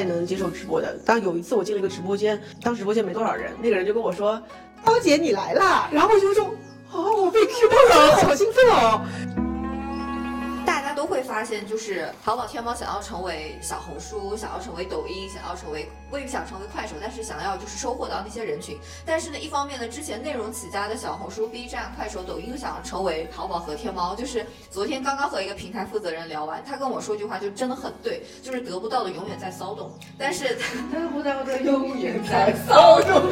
太能接受直播的。当有一次我进了一个直播间，当直播间没多少人，那个人就跟我说：“涛姐你来啦！”然后我就说：“哦，我被 Q 到了，好兴奋哦！”都会发现，就是淘宝、天猫想要成为小红书，想要成为抖音，想要成为未必想成为快手，但是想要就是收获到那些人群。但是呢，一方面呢，之前内容起家的小红书、B 站、快手、抖音想要成为淘宝和天猫。就是昨天刚刚和一个平台负责人聊完，他跟我说一句话，就真的很对，就是得不到的永远在骚动，但是得不到的永远在 骚动。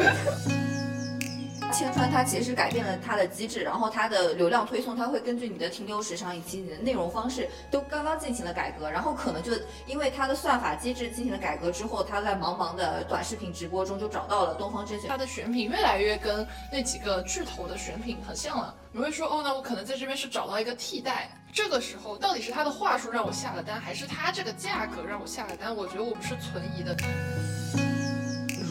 千川它其实改变了它的机制，然后它的流量推送，它会根据你的停留时长以及你的内容方式都刚刚进行了改革，然后可能就因为它的算法机制进行了改革之后，它在茫茫的短视频直播中就找到了东方甄选，它的选品越来越跟那几个巨头的选品很像了。你会说哦，那我可能在这边是找到一个替代，这个时候到底是他的话术让我下了单，还是他这个价格让我下了单？我觉得我不是存疑的。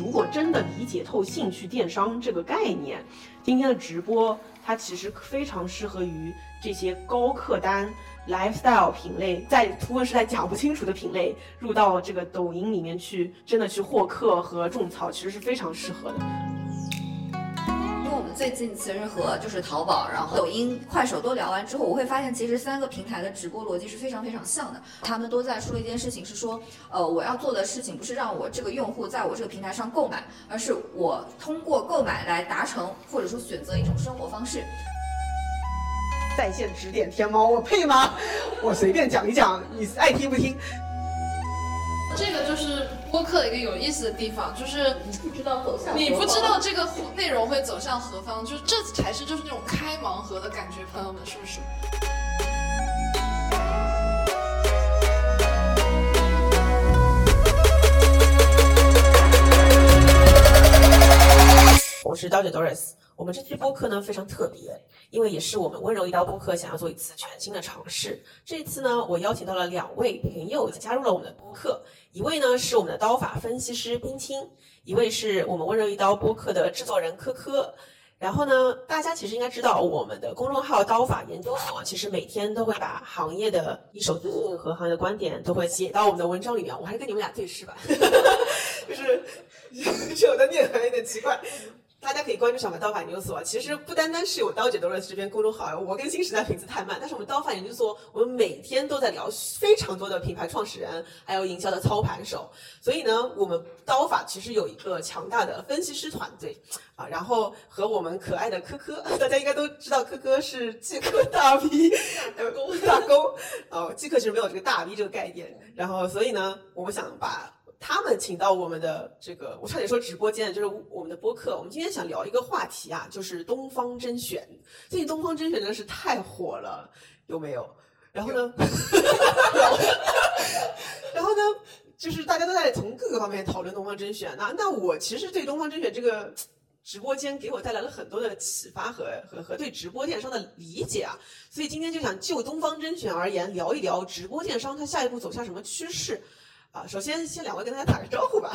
如果真的理解透兴趣电商这个概念，今天的直播它其实非常适合于这些高客单、lifestyle 品类，在图文时代讲不清楚的品类，入到这个抖音里面去，真的去获客和种草，其实是非常适合的。最近其实和就是淘宝，然后抖音、快手都聊完之后，我会发现其实三个平台的直播逻辑是非常非常像的。他们都在说一件事情，是说，呃，我要做的事情不是让我这个用户在我这个平台上购买，而是我通过购买来达成或者说选择一种生活方式。在线指点天猫，我配吗？我随便讲一讲，你爱听不听？这个就是播客一个有意思的地方，就是你不知道走向，你不知道这个内容会走向何方，就是这才是就是那种开盲盒的感觉，朋友们是不是？我是刀姐 Doris。我们这期播客呢非常特别，因为也是我们温柔一刀播客想要做一次全新的尝试。这次呢，我邀请到了两位朋友加入了我们的播客，一位呢是我们的刀法分析师冰清，一位是我们温柔一刀播客的制作人科科。然后呢，大家其实应该知道，我们的公众号刀法研究所其实每天都会把行业的一手资讯和行业的观点都会写到我们的文章里面。我还是跟你们俩对视吧，就是 有的念还有点奇怪。大家可以关注小白刀法研究所。其实不单单是有刀姐的这边公众号，我更新时代名字太慢。但是我们刀法研究所，我们每天都在聊非常多的品牌创始人，还有营销的操盘手。所以呢，我们刀法其实有一个强大的分析师团队啊。然后和我们可爱的科科，大家应该都知道，科科是即刻大 V，大工大工。哦，即刻其实没有这个大 V 这个概念。然后，所以呢，我们想把。他们请到我们的这个，我差点说直播间，就是我们的播客。我们今天想聊一个话题啊，就是东方甄选。最近东方甄选真的是太火了，有没有？然后呢？然后呢？就是大家都在从各个方面讨论东方甄选。那那我其实对东方甄选这个直播间给我带来了很多的启发和和和对直播电商的理解啊。所以今天就想就东方甄选而言，聊一聊直播电商它下一步走向什么趋势。啊，首先先两位跟大家打个招呼吧。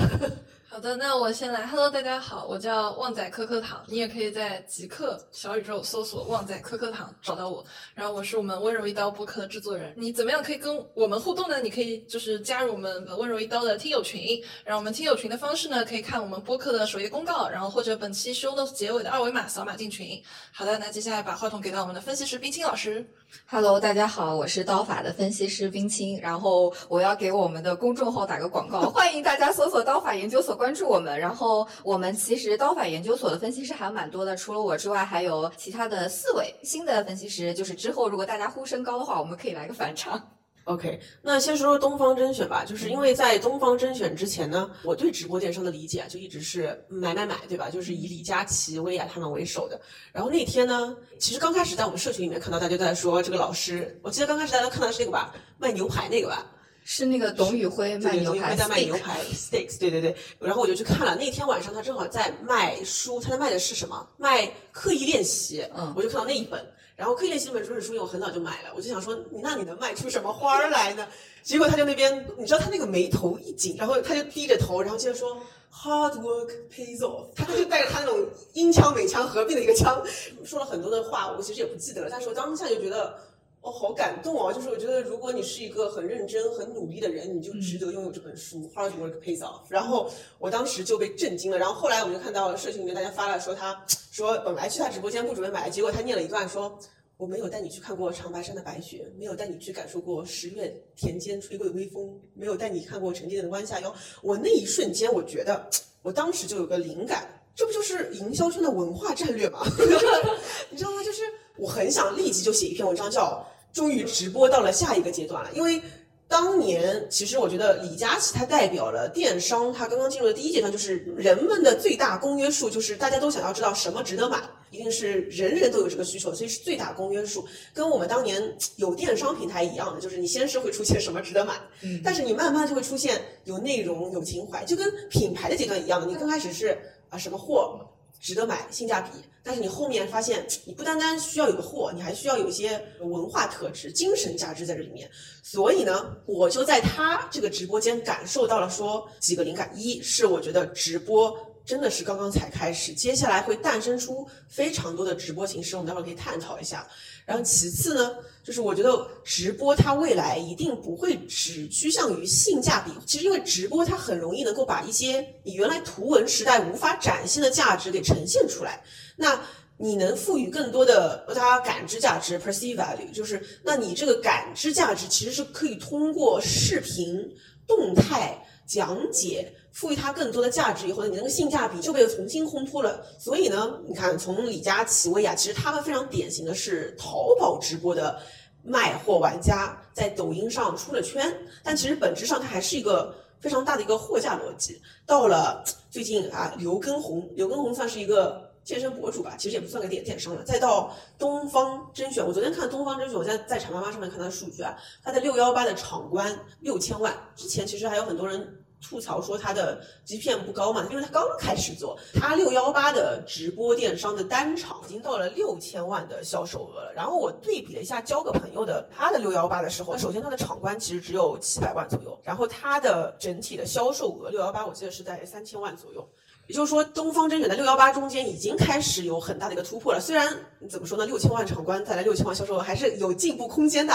好的，那我先来。Hello，大家好，我叫旺仔可可糖，你也可以在极客小宇宙搜索“旺仔可可糖”找到我。然后我是我们温柔一刀播客的制作人。你怎么样可以跟我们互动呢？你可以就是加入我们温柔一刀的听友群。然后我们听友群的方式呢，可以看我们播客的首页公告，然后或者本期 show notes 结尾的二维码扫码进群。好的，那接下来把话筒给到我们的分析师冰清老师。Hello，大家好，我是刀法的分析师冰清。然后我要给我们的公众号打个广告，欢迎大家搜索刀法研究所关注我们。然后我们其实刀法研究所的分析师还蛮多的，除了我之外，还有其他的四位新的分析师。就是之后如果大家呼声高的话，我们可以来个返场。OK，那先说说东方甄选吧，就是因为在东方甄选之前呢，我对直播电商的理解啊就一直是买买买，对吧？就是以李佳琦、薇娅他们为首的。然后那天呢，其实刚开始在我们社群里面看到大家都在说这个老师，我记得刚开始大家看到是那个吧，卖牛排那个吧，是那个董宇辉卖牛排在卖牛排 steaks，对对对。然后我就去看了，那天晚上他正好在卖书，他在卖的是什么？卖刻意练习。嗯，我就看到那一本。然后刻意练习那本这本书，我很早就买了，我就想说，那你能卖出什么花儿来呢？结果他就那边，你知道他那个眉头一紧，然后他就低着头，然后接着说，Hard work pays off。他他就带着他那种音腔美腔合并的一个腔，说了很多的话，我其实也不记得了，但是我当下就觉得，哦，好感动哦！就是我觉得，如果你是一个很认真、很努力的人，你就值得拥有这本书《Hard Work Pays Off》。然后我当时就被震惊了。然后后来我们就看到社群里面大家发了，说他说本来去他直播间不准备买，结果他念了一段说：“我没有带你去看过长白山的白雪，没有带你去感受过十月田间吹过的微风，没有带你看过沉甸甸的弯下腰。”我那一瞬间，我觉得我当时就有个灵感，这不就是营销圈的文化战略吗？你知道吗？就是我很想立即就写一篇文章，叫。终于直播到了下一个阶段了，因为当年其实我觉得李佳琦他代表了电商，他刚刚进入的第一阶段，就是人们的最大公约数，就是大家都想要知道什么值得买，一定是人人都有这个需求，所以是最大公约数，跟我们当年有电商平台一样的，就是你先是会出现什么值得买，嗯，但是你慢慢就会出现有内容、有情怀，就跟品牌的阶段一样的，你刚开始是啊什么货。值得买，性价比。但是你后面发现，你不单单需要有个货，你还需要有一些文化特质、精神价值在这里面。所以呢，我就在他这个直播间感受到了说几个灵感。一是我觉得直播真的是刚刚才开始，接下来会诞生出非常多的直播形式，我们待会儿可以探讨一下。然后其次呢，就是我觉得直播它未来一定不会只趋向于性价比。其实因为直播它很容易能够把一些你原来图文时代无法展现的价值给呈现出来。那你能赋予更多的大家感知价值 （perceive value），就是那你这个感知价值其实是可以通过视频动态讲解。赋予它更多的价值以后呢，你那个性价比就被重新烘托了。所以呢，你看从李佳琦、薇娅，其实他们非常典型的是淘宝直播的卖货玩家，在抖音上出了圈。但其实本质上它还是一个非常大的一个货架逻辑。到了最近啊，刘畊宏，刘畊宏算是一个健身博主吧，其实也不算个电电商了。再到东方甄选，我昨天看东方甄选，我在在产妈妈上面看他的数据啊，它的六幺八的场观六千万，之前其实还有很多人。吐槽说他的 GPM 不高嘛，因为他刚开始做，他六幺八的直播电商的单场已经到了六千万的销售额了。然后我对比了一下交个朋友的他的六幺八的时候，首先他的场观其实只有七百万左右，然后他的整体的销售额六幺八我记得是在三千万左右。也就是说，东方甄选在六幺八中间已经开始有很大的一个突破了。虽然怎么说呢，六千万场观带来六千万销售额还是有进步空间的，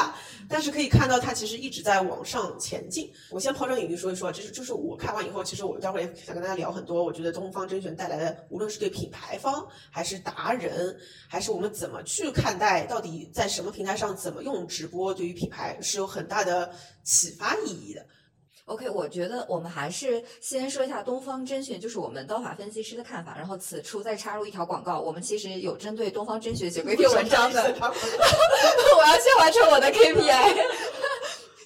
但是可以看到它其实一直在往上前进。我先抛砖引玉说一说，这是就是我看完以后，其实我待会儿也想跟大家聊很多。我觉得东方甄选带来的，无论是对品牌方，还是达人，还是我们怎么去看待，到底在什么平台上怎么用直播，对于品牌是有很大的启发意义的。OK，我觉得我们还是先说一下东方甄选，就是我们刀法分析师的看法。然后此处再插入一条广告，我们其实有针对东方甄选写过一篇文章的。我要先完成我的 KPI。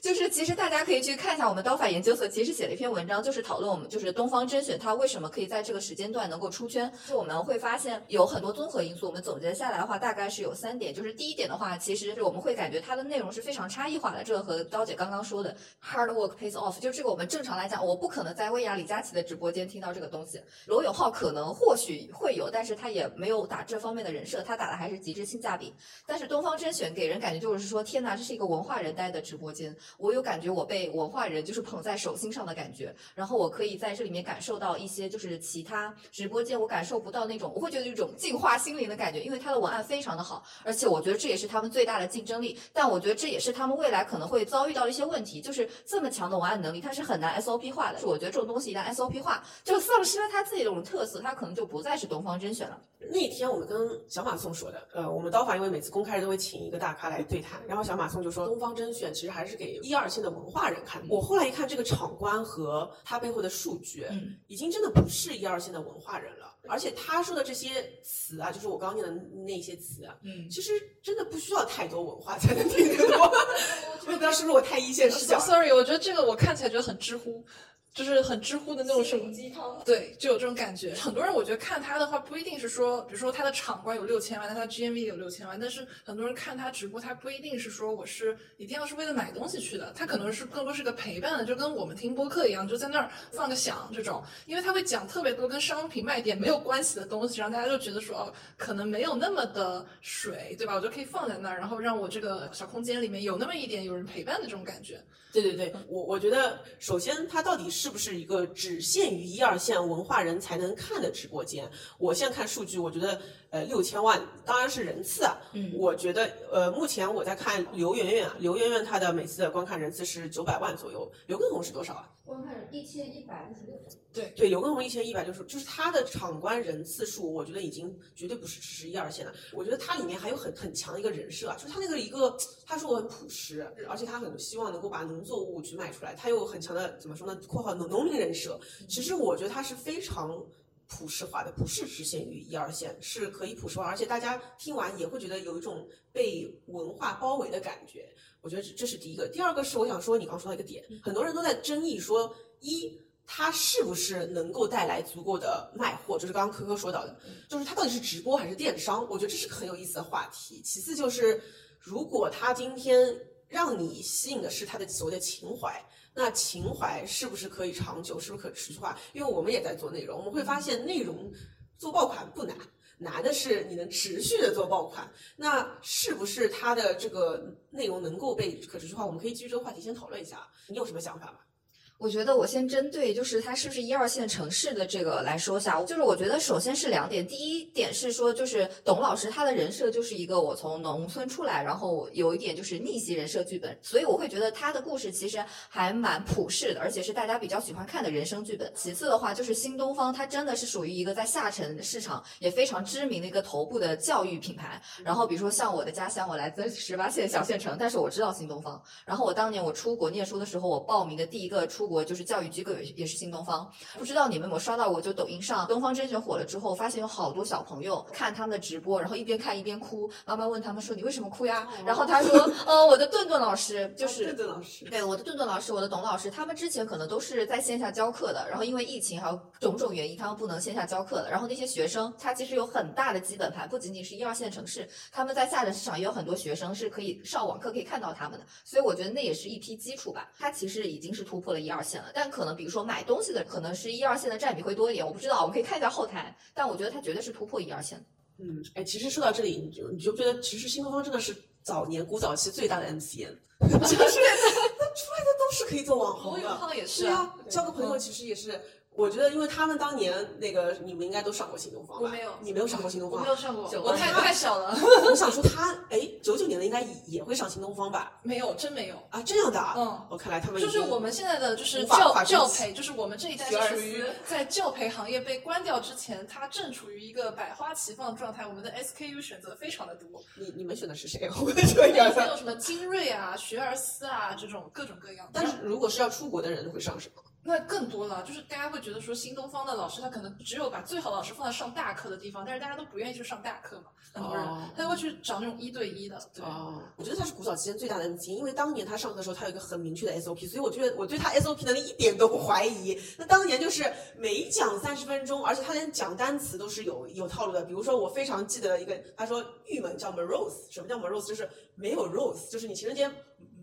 就是其实大家可以去看一下我们刀法研究所，其实写了一篇文章，就是讨论我们就是东方甄选它为什么可以在这个时间段能够出圈。就我们会发现有很多综合因素，我们总结下来的话，大概是有三点。就是第一点的话，其实我们会感觉它的内容是非常差异化的。这个和刀姐刚刚说的 hard work pays off，就这个我们正常来讲，我不可能在薇娅李佳琦的直播间听到这个东西。罗永浩可能或许会有，但是他也没有打这方面的人设，他打的还是极致性价比。但是东方甄选给人感觉就是说，天哪，这是一个文化人待的直播间，我有感觉我。被文化人就是捧在手心上的感觉，然后我可以在这里面感受到一些就是其他直播间我感受不到那种，我会觉得一种净化心灵的感觉，因为他的文案非常的好，而且我觉得这也是他们最大的竞争力。但我觉得这也是他们未来可能会遭遇到的一些问题，就是这么强的文案能力，它是很难 SOP 化的。是我觉得这种东西一旦 SOP 化，就丧失了它自己的这种特色，它可能就不再是东方甄选了。那天我们跟小马宋说的，呃，我们刀法因为每次公开都会请一个大咖来对谈，然后小马宋就说东方甄选其实还是给一二线的文化人看。我后来一看这个场观和他背后的数据，嗯，已经真的不是一二线的文化人了。而且他说的这些词啊，就是我刚念的那些词啊，嗯，其实真的不需要太多文化才能听得懂。我 不知道是不是我太一线视角？Sorry，我觉得这个我看起来觉得很知乎。就是很知乎的那种什么鸡汤，对，就有这种感觉。很多人我觉得看他的话，不一定是说，比如说他的场观有六千万，但他 GMV 有六千万，但是很多人看他直播，他不一定是说我是一定要是为了买东西去的，他可能是更多是个陪伴的，就跟我们听播客一样，就在那儿放个响这种，因为他会讲特别多跟商品卖点没有关系的东西，让大家就觉得说哦，可能没有那么的水，对吧？我就可以放在那儿，然后让我这个小空间里面有那么一点有人陪伴的这种感觉。对对对，我我觉得首先他到底是。是不是一个只限于一二线文化人才能看的直播间？我现在看数据，我觉得呃六千万当然是人次啊，嗯我觉得呃目前我在看刘媛媛啊，刘媛媛她的每次的观看人次是九百万左右，刘畊宏是多少啊？观看一千一百六十六。对，刘畊宏一千一百六十，就是他的场观人次数，我觉得已经绝对不是只是一二线了。我觉得他里面还有很很强的一个人设啊，就是他那个一个，他说我很朴实，而且他很希望能够把农作物去卖出来，他有很强的怎么说呢？（括号农农民人设）。其实我觉得他是非常普世化的，不是只限于一二线，是可以普世化，而且大家听完也会觉得有一种被文化包围的感觉。我觉得这这是第一个，第二个是我想说你刚说到一个点，很多人都在争议说一。它是不是能够带来足够的卖货？就是刚刚科科说到的，就是它到底是直播还是电商？我觉得这是个很有意思的话题。其次就是，如果它今天让你吸引的是他的所谓的情怀，那情怀是不是可以长久？是不是可持续化？因为我们也在做内容，我们会发现内容做爆款不难。难的是你能持续的做爆款，那是不是它的这个内容能够被可持续化？我们可以基于这个话题先讨论一下，你有什么想法吗？我觉得我先针对就是它是不是一二线城市的这个来说下，就是我觉得首先是两点，第一点是说就是董老师他的人设就是一个我从农村出来，然后有一点就是逆袭人设剧本，所以我会觉得他的故事其实还蛮普世的，而且是大家比较喜欢看的人生剧本。其次的话就是新东方，它真的是属于一个在下沉市场也非常知名的一个头部的教育品牌。然后比如说像我的家乡，我来自十八线小县城，但是我知道新东方。然后我当年我出国念书的时候，我报名的第一个出国就是教育机构，也也是新东方。不知道你们有没有刷到过？就抖音上东方甄选火了之后，发现有好多小朋友看他们的直播，然后一边看一边哭。妈妈问他们说：“你为什么哭呀？”然后他说：“呃，我的顿顿老师就是顿顿老师，对我的顿顿老师，我的董老师，他们之前可能都是在线下教课的，然后因为疫情还有种种原因，他们不能线下教课了。然后那些学生，他其实有很大的基本盘，不仅仅是一二线城市，他们在下沉市场也有很多学生是可以上网课可以看到他们的，所以我觉得那也是一批基础吧。他其实已经是突破了一二线了，但可能比如说买东西的，可能是一二线的占比会多一点，我不知道，我们可以看一下后台，但我觉得它绝对是突破一二线的。嗯，哎，其实说到这里，你就你就觉得，其实新东方真的是早年古早期最大的 MCN，就是他出来的都是可以做网红的。浩也是对啊，交个朋友其实也是，我觉得因为他们当年那个，你们应该都上过新东方吧？我没有你没有上过新东方我没。有上过，我太太小了，我想说他，哎，九九年的应该也也会上新东方吧？没有，真没有。啊，这样的啊。嗯，我看来他们就是我们现在的就是教教培，就是我们这一代是属于在教培行业被关掉之前，它正处于一个百花齐放的状态。我们的 SKU 选择非常的多，你你们选的是谁？我这还样有什么精锐啊、学而思啊这种各种各样的。但是如果是要出国的人会上什么？那更多了，就是大家会觉得说新东方的老师他可能只有把最好的老师放在上大课的地方，但是大家都不愿意去上大课嘛，很多人、哦他会去找那种一对一的，对。哦，我觉得他是古早期间最大的 MCN，因为当年他上课的时候，他有一个很明确的 SOP，所以我觉得我对他 SOP 能力一点都不怀疑。那当年就是每讲三十分钟，而且他连讲单词都是有有套路的。比如说，我非常记得一个，他说郁闷叫 morose，什么叫 morose？就是没有 rose，就是你情人节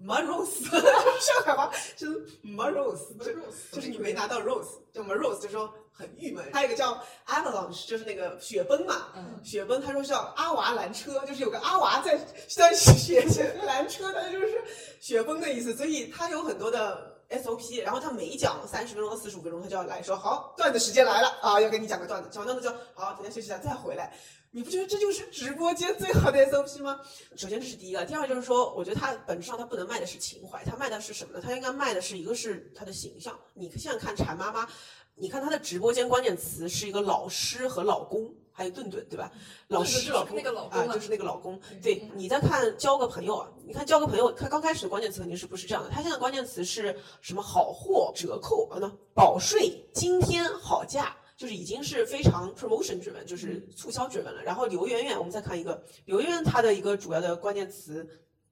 morose，就是上海话就是 morose，就就是你没拿到 rose，叫 morose，就说很郁闷。还有一个叫 avalanche，就是那个雪崩嘛，嗯。雪崩，他说是叫阿娃拦车，就是有个阿娃在在雪雪拦车，他就是雪崩的意思，所以他有很多的 SOP，然后他每讲三十分钟到四十五分钟，他就要来说好段子时间来了啊，要给你讲个段子，讲完段子就好，等下休息一下再回来。你不觉得这就是直播间最好的 SOP 吗？首先这是第一个，第二就是说，我觉得它本质上它不能卖的是情怀，它卖的是什么呢？它应该卖的是一个是它的形象。你现在看馋妈妈，你看她的直播间关键词是一个老师和老公，还有顿顿，对吧？老师是老公那个老公啊，就是那个老公。嗯对，你再看交个朋友啊，你看交个朋友，他刚开始的关键词肯定是不是这样的？他现在关键词是什么？好货、折扣啊，那保税、今天好价。就是已经是非常 promotion driven，就是促销 driven 了。然后刘媛媛，我们再看一个刘媛媛，她的一个主要的关键词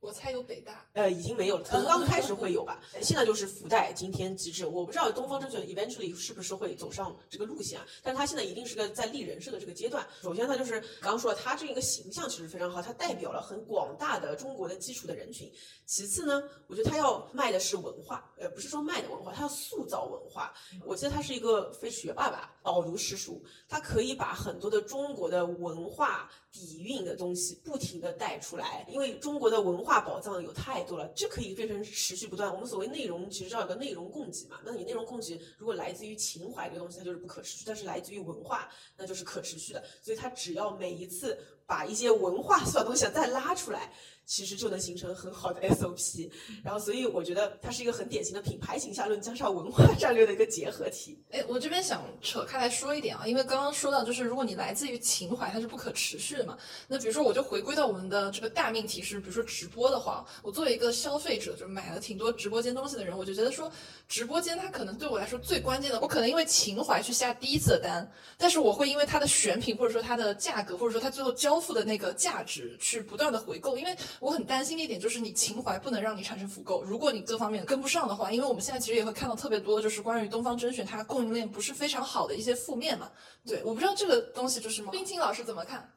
我猜有北大，呃，已经没有了，可能刚开始会有吧。现在就是福袋、今天极致，我不知道东方甄选 eventually 是不是会走上这个路线啊？但是它现在一定是个在立人设的这个阶段。首先，它就是刚刚说了，它这个形象其实非常好，它代表了很广大的中国的基础的人群。其次呢，我觉得它要卖的是文化，呃，不是说卖的文化，它要塑造文化。我记得他是一个非学霸吧，饱读诗书，他可以把很多的中国的文化底蕴的东西不停的带出来，因为中国的文化宝藏有太多了，这可以变成持续不断。我们所谓内容，其实叫有个内容供给嘛。那你内容供给如果来自于情怀这个东西，它就是不可持续；但是来自于文化，那就是可持续的。所以它只要每一次把一些文化小东西再拉出来。其实就能形成很好的 SOP，然后所以我觉得它是一个很典型的品牌形象论加上文化战略的一个结合体。哎，我这边想扯开来说一点啊，因为刚刚说到就是如果你来自于情怀，它是不可持续的嘛。那比如说我就回归到我们的这个大命题是，比如说直播的话，我作为一个消费者，就买了挺多直播间东西的人，我就觉得说直播间它可能对我来说最关键的，我可能因为情怀去下第一次的单，但是我会因为它的选品或者说它的价格或者说它最后交付的那个价值去不断的回购，因为。我很担心的一点就是你情怀不能让你产生复购。如果你各方面跟不上的话，因为我们现在其实也会看到特别多，就是关于东方甄选它供应链不是非常好的一些负面嘛。对，我不知道这个东西就是冰清老师怎么看？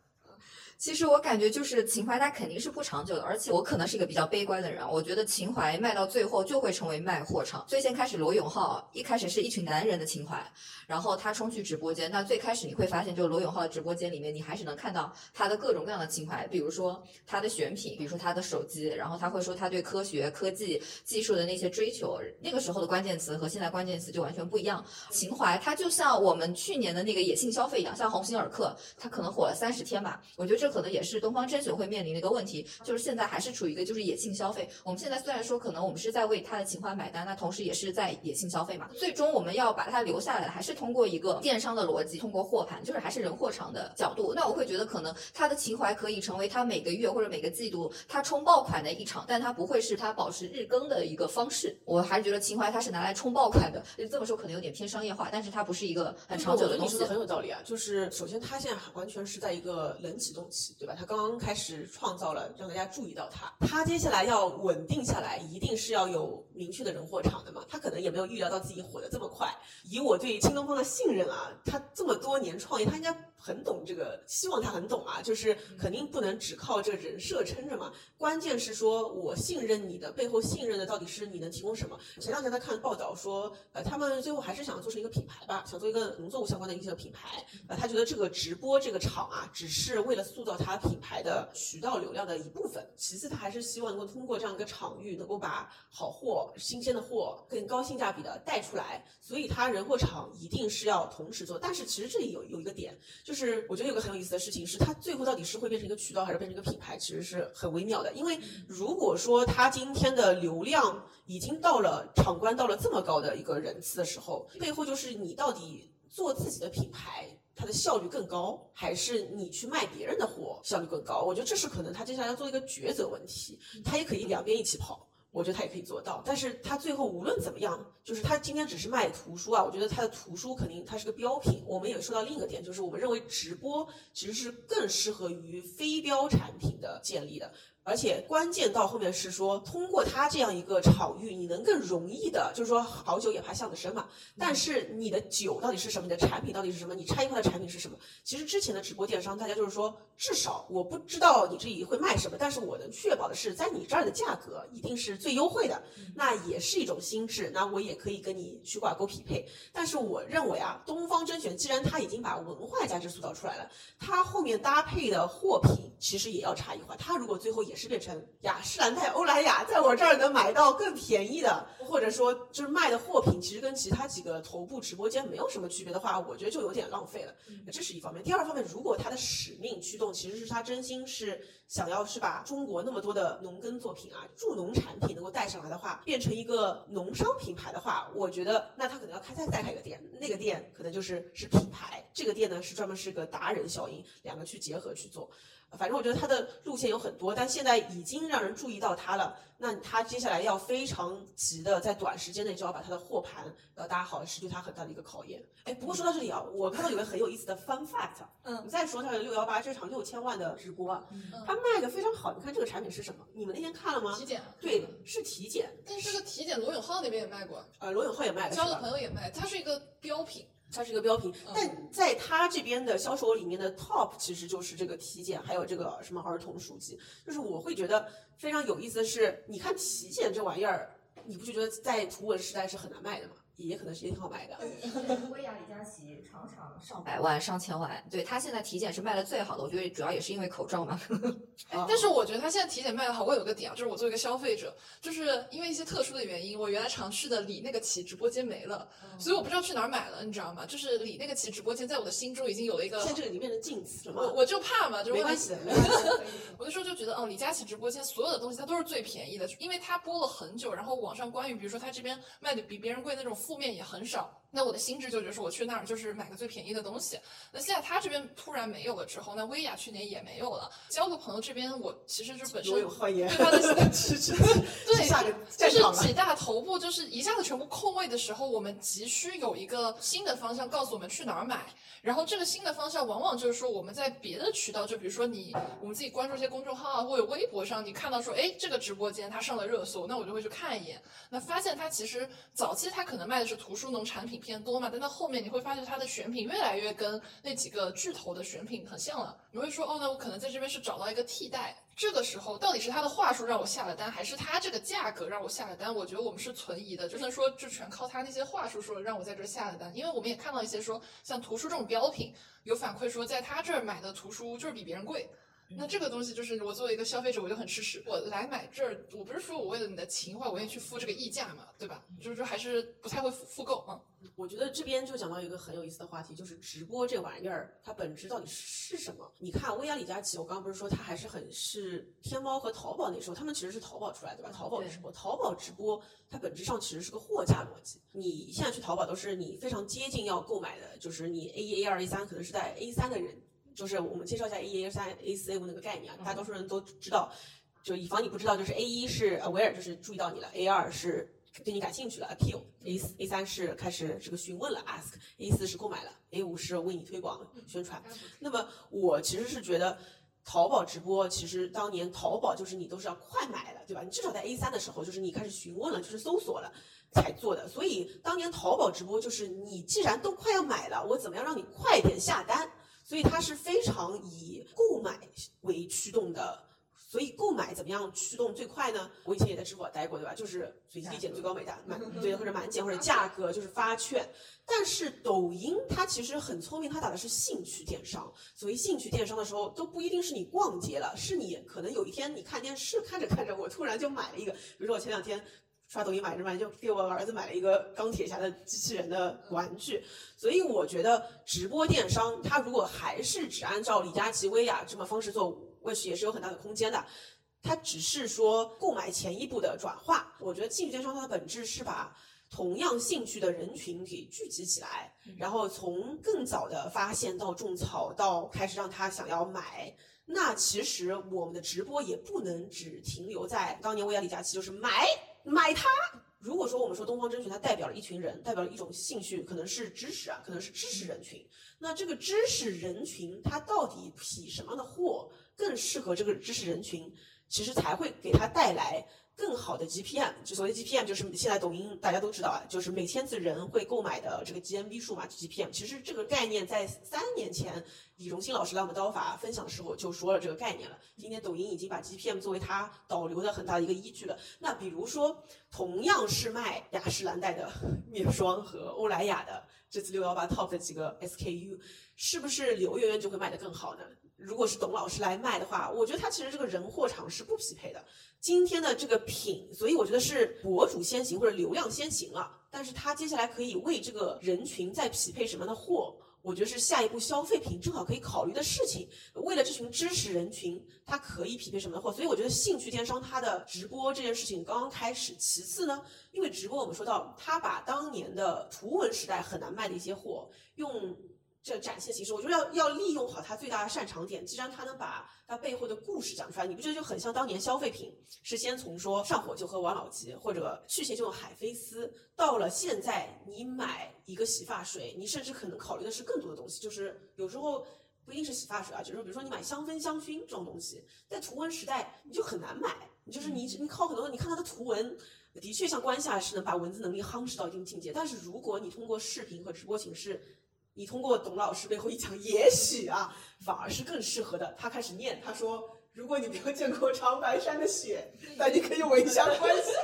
其实我感觉就是情怀，它肯定是不长久的。而且我可能是一个比较悲观的人，我觉得情怀卖到最后就会成为卖货场。最先开始罗永浩一开始是一群男人的情怀，然后他冲去直播间。那最开始你会发现，就罗永浩的直播间里面，你还是能看到他的各种各样的情怀，比如说他的选品，比如说他的手机，然后他会说他对科学、科技、技术的那些追求。那个时候的关键词和现在关键词就完全不一样。情怀它就像我们去年的那个野性消费一样，像鸿星尔克，它可能火了三十天吧。我觉得这。可能也是东方甄选会面临的一个问题，就是现在还是处于一个就是野性消费。我们现在虽然说可能我们是在为他的情怀买单，那同时也是在野性消费嘛。最终我们要把它留下来，还是通过一个电商的逻辑，通过货盘，就是还是人货场的角度。那我会觉得可能他的情怀可以成为他每个月或者每个季度他冲爆款的一场，但他不会是他保持日更的一个方式。我还是觉得情怀它是拿来冲爆款的，这么说可能有点偏商业化，但是它不是一个很长久的东西。很有道理啊，就是首先它现在完全是在一个冷启动期。对吧？他刚刚开始创造了，让大家注意到他。他接下来要稳定下来，一定是要有明确的人货场的嘛。他可能也没有预料到自己火的这么快。以我对新东方的信任啊，他这么多年创业，他应该。很懂这个，希望他很懂啊，就是肯定不能只靠这个人设撑着嘛。关键是说我信任你的背后信任的到底是你能提供什么？前两天在看报道说，呃，他们最后还是想做成一个品牌吧，想做一个农作物相关的一些品牌。呃，他觉得这个直播这个场啊，只是为了塑造他品牌的渠道流量的一部分。其次，他还是希望能够通过这样一个场域，能够把好货、新鲜的货、更高性价比的带出来。所以，他人货场一定是要同时做。但是，其实这里有有一个点。就是我觉得有个很有意思的事情是，它最后到底是会变成一个渠道，还是变成一个品牌，其实是很微妙的。因为如果说它今天的流量已经到了场观到了这么高的一个人次的时候，背后就是你到底做自己的品牌，它的效率更高，还是你去卖别人的货效率更高？我觉得这是可能他接下来要做一个抉择问题。他也可以两边一起跑。我觉得他也可以做到，但是他最后无论怎么样，就是他今天只是卖图书啊，我觉得他的图书肯定它是个标品。我们也说到另一个点，就是我们认为直播其实是更适合于非标产品的建立的。而且关键到后面是说，通过它这样一个场域，你能更容易的，就是说好酒也怕巷子深嘛。但是你的酒到底是什么？你的产品到底是什么？你差异化的产品是什么？其实之前的直播电商，大家就是说，至少我不知道你这里会卖什么，但是我能确保的是，在你这儿的价格一定是最优惠的。那也是一种心智，那我也可以跟你去挂钩匹配。但是我认为啊，东方甄选既然它已经把文化价值塑造出来了，它后面搭配的货品其实也要差异化。它如果最后也是变成雅诗兰黛、欧莱雅，在我这儿能买到更便宜的，或者说就是卖的货品，其实跟其他几个头部直播间没有什么区别的话，我觉得就有点浪费了。这是一方面。第二方面，如果他的使命驱动其实是他真心是想要是把中国那么多的农耕作品啊、助农产品能够带上来的话，变成一个农商品牌的话，我觉得那他可能要开再再开一个店，那个店可能就是是品牌，这个店呢是专门是个达人效应，两个去结合去做。反正我觉得他的路线有很多，但现在已经让人注意到他了。那他接下来要非常急的在短时间内就要把他的货盘要搭好，是对他很大的一个考验。哎，不过说到这里啊，我看到有个很有意思的 fun fact。嗯，你再说他的六幺八这场六千万的直播，他卖的非常好。你看这个产品是什么？你们那天看了吗？体检。对，是体检。但是这个体检罗永浩那边也卖过。呃，罗永浩也卖。交的朋友也卖，它是一个标品。它是一个标品，但在它这边的销售里面的 top 其实就是这个体检，还有这个什么儿童书籍。就是我会觉得非常有意思的是，你看体检这玩意儿，你不就觉得在图文时代是很难卖的吗？也可能是也挺好买的。薇娅、李佳琦常常上百万、上千万，对他现在体检是卖的最好的，我觉得主要也是因为口罩嘛。但是我觉得他现在体检卖的好，我有个点啊，就是我作为一个消费者，就是因为一些特殊的原因，我原来常去的李那个旗直播间没了，所以我不知道去哪儿买了，你知道吗？就是李那个旗直播间，在我的心中已经有了一个现在这个已经变成禁词了吗？我我就怕嘛，就是没关系，没关系。我那时候就觉得，哦，李佳琦直播间所有的东西它都是最便宜的，因为他播了很久，然后网上关于比如说他这边卖的比别人贵那种负面也很少。那我的心智就觉得说，我去那儿就是买个最便宜的东西。那现在他这边突然没有了之后，那薇娅去年也没有了。交个朋友这边，我其实是本身有，对他的吃吃 对，就是几大头部，就是一下子全部空位的时候，我们急需有一个新的方向告诉我们去哪儿买。然后这个新的方向往往就是说我们在别的渠道，就比如说你我们自己关注一些公众号啊，或者微博上，你看到说，哎，这个直播间它上了热搜，那我就会去看一眼。那发现它其实早期它可能卖的是图书农产品偏多嘛，但到后面你会发现它的选品越来越跟那几个巨头的选品很像了。你会说，哦，那我可能在这边是找到一个替代。这个时候到底是他的话术让我下了单，还是他这个价格让我下了单？我觉得我们是存疑的，就能说就全靠他那些话术说让我在这下了单。因为我们也看到一些说，像图书这种标品，有反馈说在他这儿买的图书就是比别人贵。那这个东西就是我作为一个消费者，我就很吃屎。我来买这儿，我不是说我为了你的情怀，我愿意去付这个溢价嘛，对吧？就是说还是不太会复复购啊。我觉得这边就讲到一个很有意思的话题，就是直播这玩意儿，它本质到底是什么？你看薇娅、李佳琦，我刚刚不是说他还是很是天猫和淘宝那时候，他们其实是淘宝出来对吧？淘宝直播，淘宝直播它本质上其实是个货架逻辑。你现在去淘宝都是你非常接近要购买的，就是你 A 一、A 二、A 三，可能是在 A 三的人。就是我们介绍一下 A 一、A 三、A 四、A 五那个概念啊，大多数人都知道。就以防你不知道，就是 A 一是 aware，就是注意到你了；A 二是对你感兴趣了；appeal；A 四 A 三是开始这个询问了；ask；A 四是购买了；A 五是为你推广宣传。那么我其实是觉得，淘宝直播其实当年淘宝就是你都是要快买了，对吧？你至少在 A 三的时候，就是你开始询问了，就是搜索了才做的。所以当年淘宝直播就是你既然都快要买了，我怎么样让你快点下单？所以它是非常以购买为驱动的，所以购买怎么样驱动最快呢？我以前也在支付宝待过，对吧？就是随机立减最高买单满对或者满减或者价格就是发券。但是抖音它其实很聪明，它打的是兴趣电商。所谓兴趣电商的时候，都不一定是你逛街了，是你可能有一天你看电视看着看着，我突然就买了一个，比如说我前两天。刷抖音买着买就给我儿子买了一个钢铁侠的机器人的玩具，所以我觉得直播电商它如果还是只按照李佳琦、薇娅这么方式做，或许也是有很大的空间的。它只是说购买前一步的转化。我觉得兴趣电商它的本质是把同样兴趣的人群给聚集起来，然后从更早的发现到种草到开始让他想要买。那其实我们的直播也不能只停留在当年薇娅、李佳琦就是买。买它。如果说我们说东方甄选，它代表了一群人，代表了一种兴趣，可能是知识啊，可能是知识人群。那这个知识人群，它到底匹什么样的货更适合这个知识人群，其实才会给它带来。更好的 GPM，就所谓 GPM，就是现在抖音大家都知道啊，就是每千次人会购买的这个 GMV 数嘛，GPM。其实这个概念在三年前李荣新老师来我们刀法分享的时候就说了这个概念了。今天抖音已经把 GPM 作为它导流的很大的一个依据了。那比如说，同样是卖雅诗兰黛的 面霜和欧莱雅的这次六幺八 Top 的几个 SKU，是不是刘媛媛就会卖得更好呢？如果是董老师来卖的话，我觉得他其实这个人货场是不匹配的。今天的这个品，所以我觉得是博主先行或者流量先行了。但是他接下来可以为这个人群再匹配什么样的货，我觉得是下一步消费品正好可以考虑的事情。为了这群知识人群，他可以匹配什么的货？所以我觉得兴趣电商它的直播这件事情刚刚开始。其次呢，因为直播我们说到，他把当年的图文时代很难卖的一些货用。这展现形式，我觉得要要利用好它最大的擅长点。既然它能把它背后的故事讲出来，你不觉得就很像当年消费品是先从说上火就喝王老吉，或者去屑就用海飞丝，到了现在你买一个洗发水，你甚至可能考虑的是更多的东西。就是有时候不一定是洗发水啊，就是比如说你买香氛香薰这种东西，在图文时代你就很难买。你就是你你靠很多，你看它的图文，的确像关下是能把文字能力夯实到一定境界，但是如果你通过视频和直播形式。你通过董老师背后一讲，也许啊，反而是更适合的。他开始念，他说：“如果你没有见过长白山的雪，那你可以闻一下关系。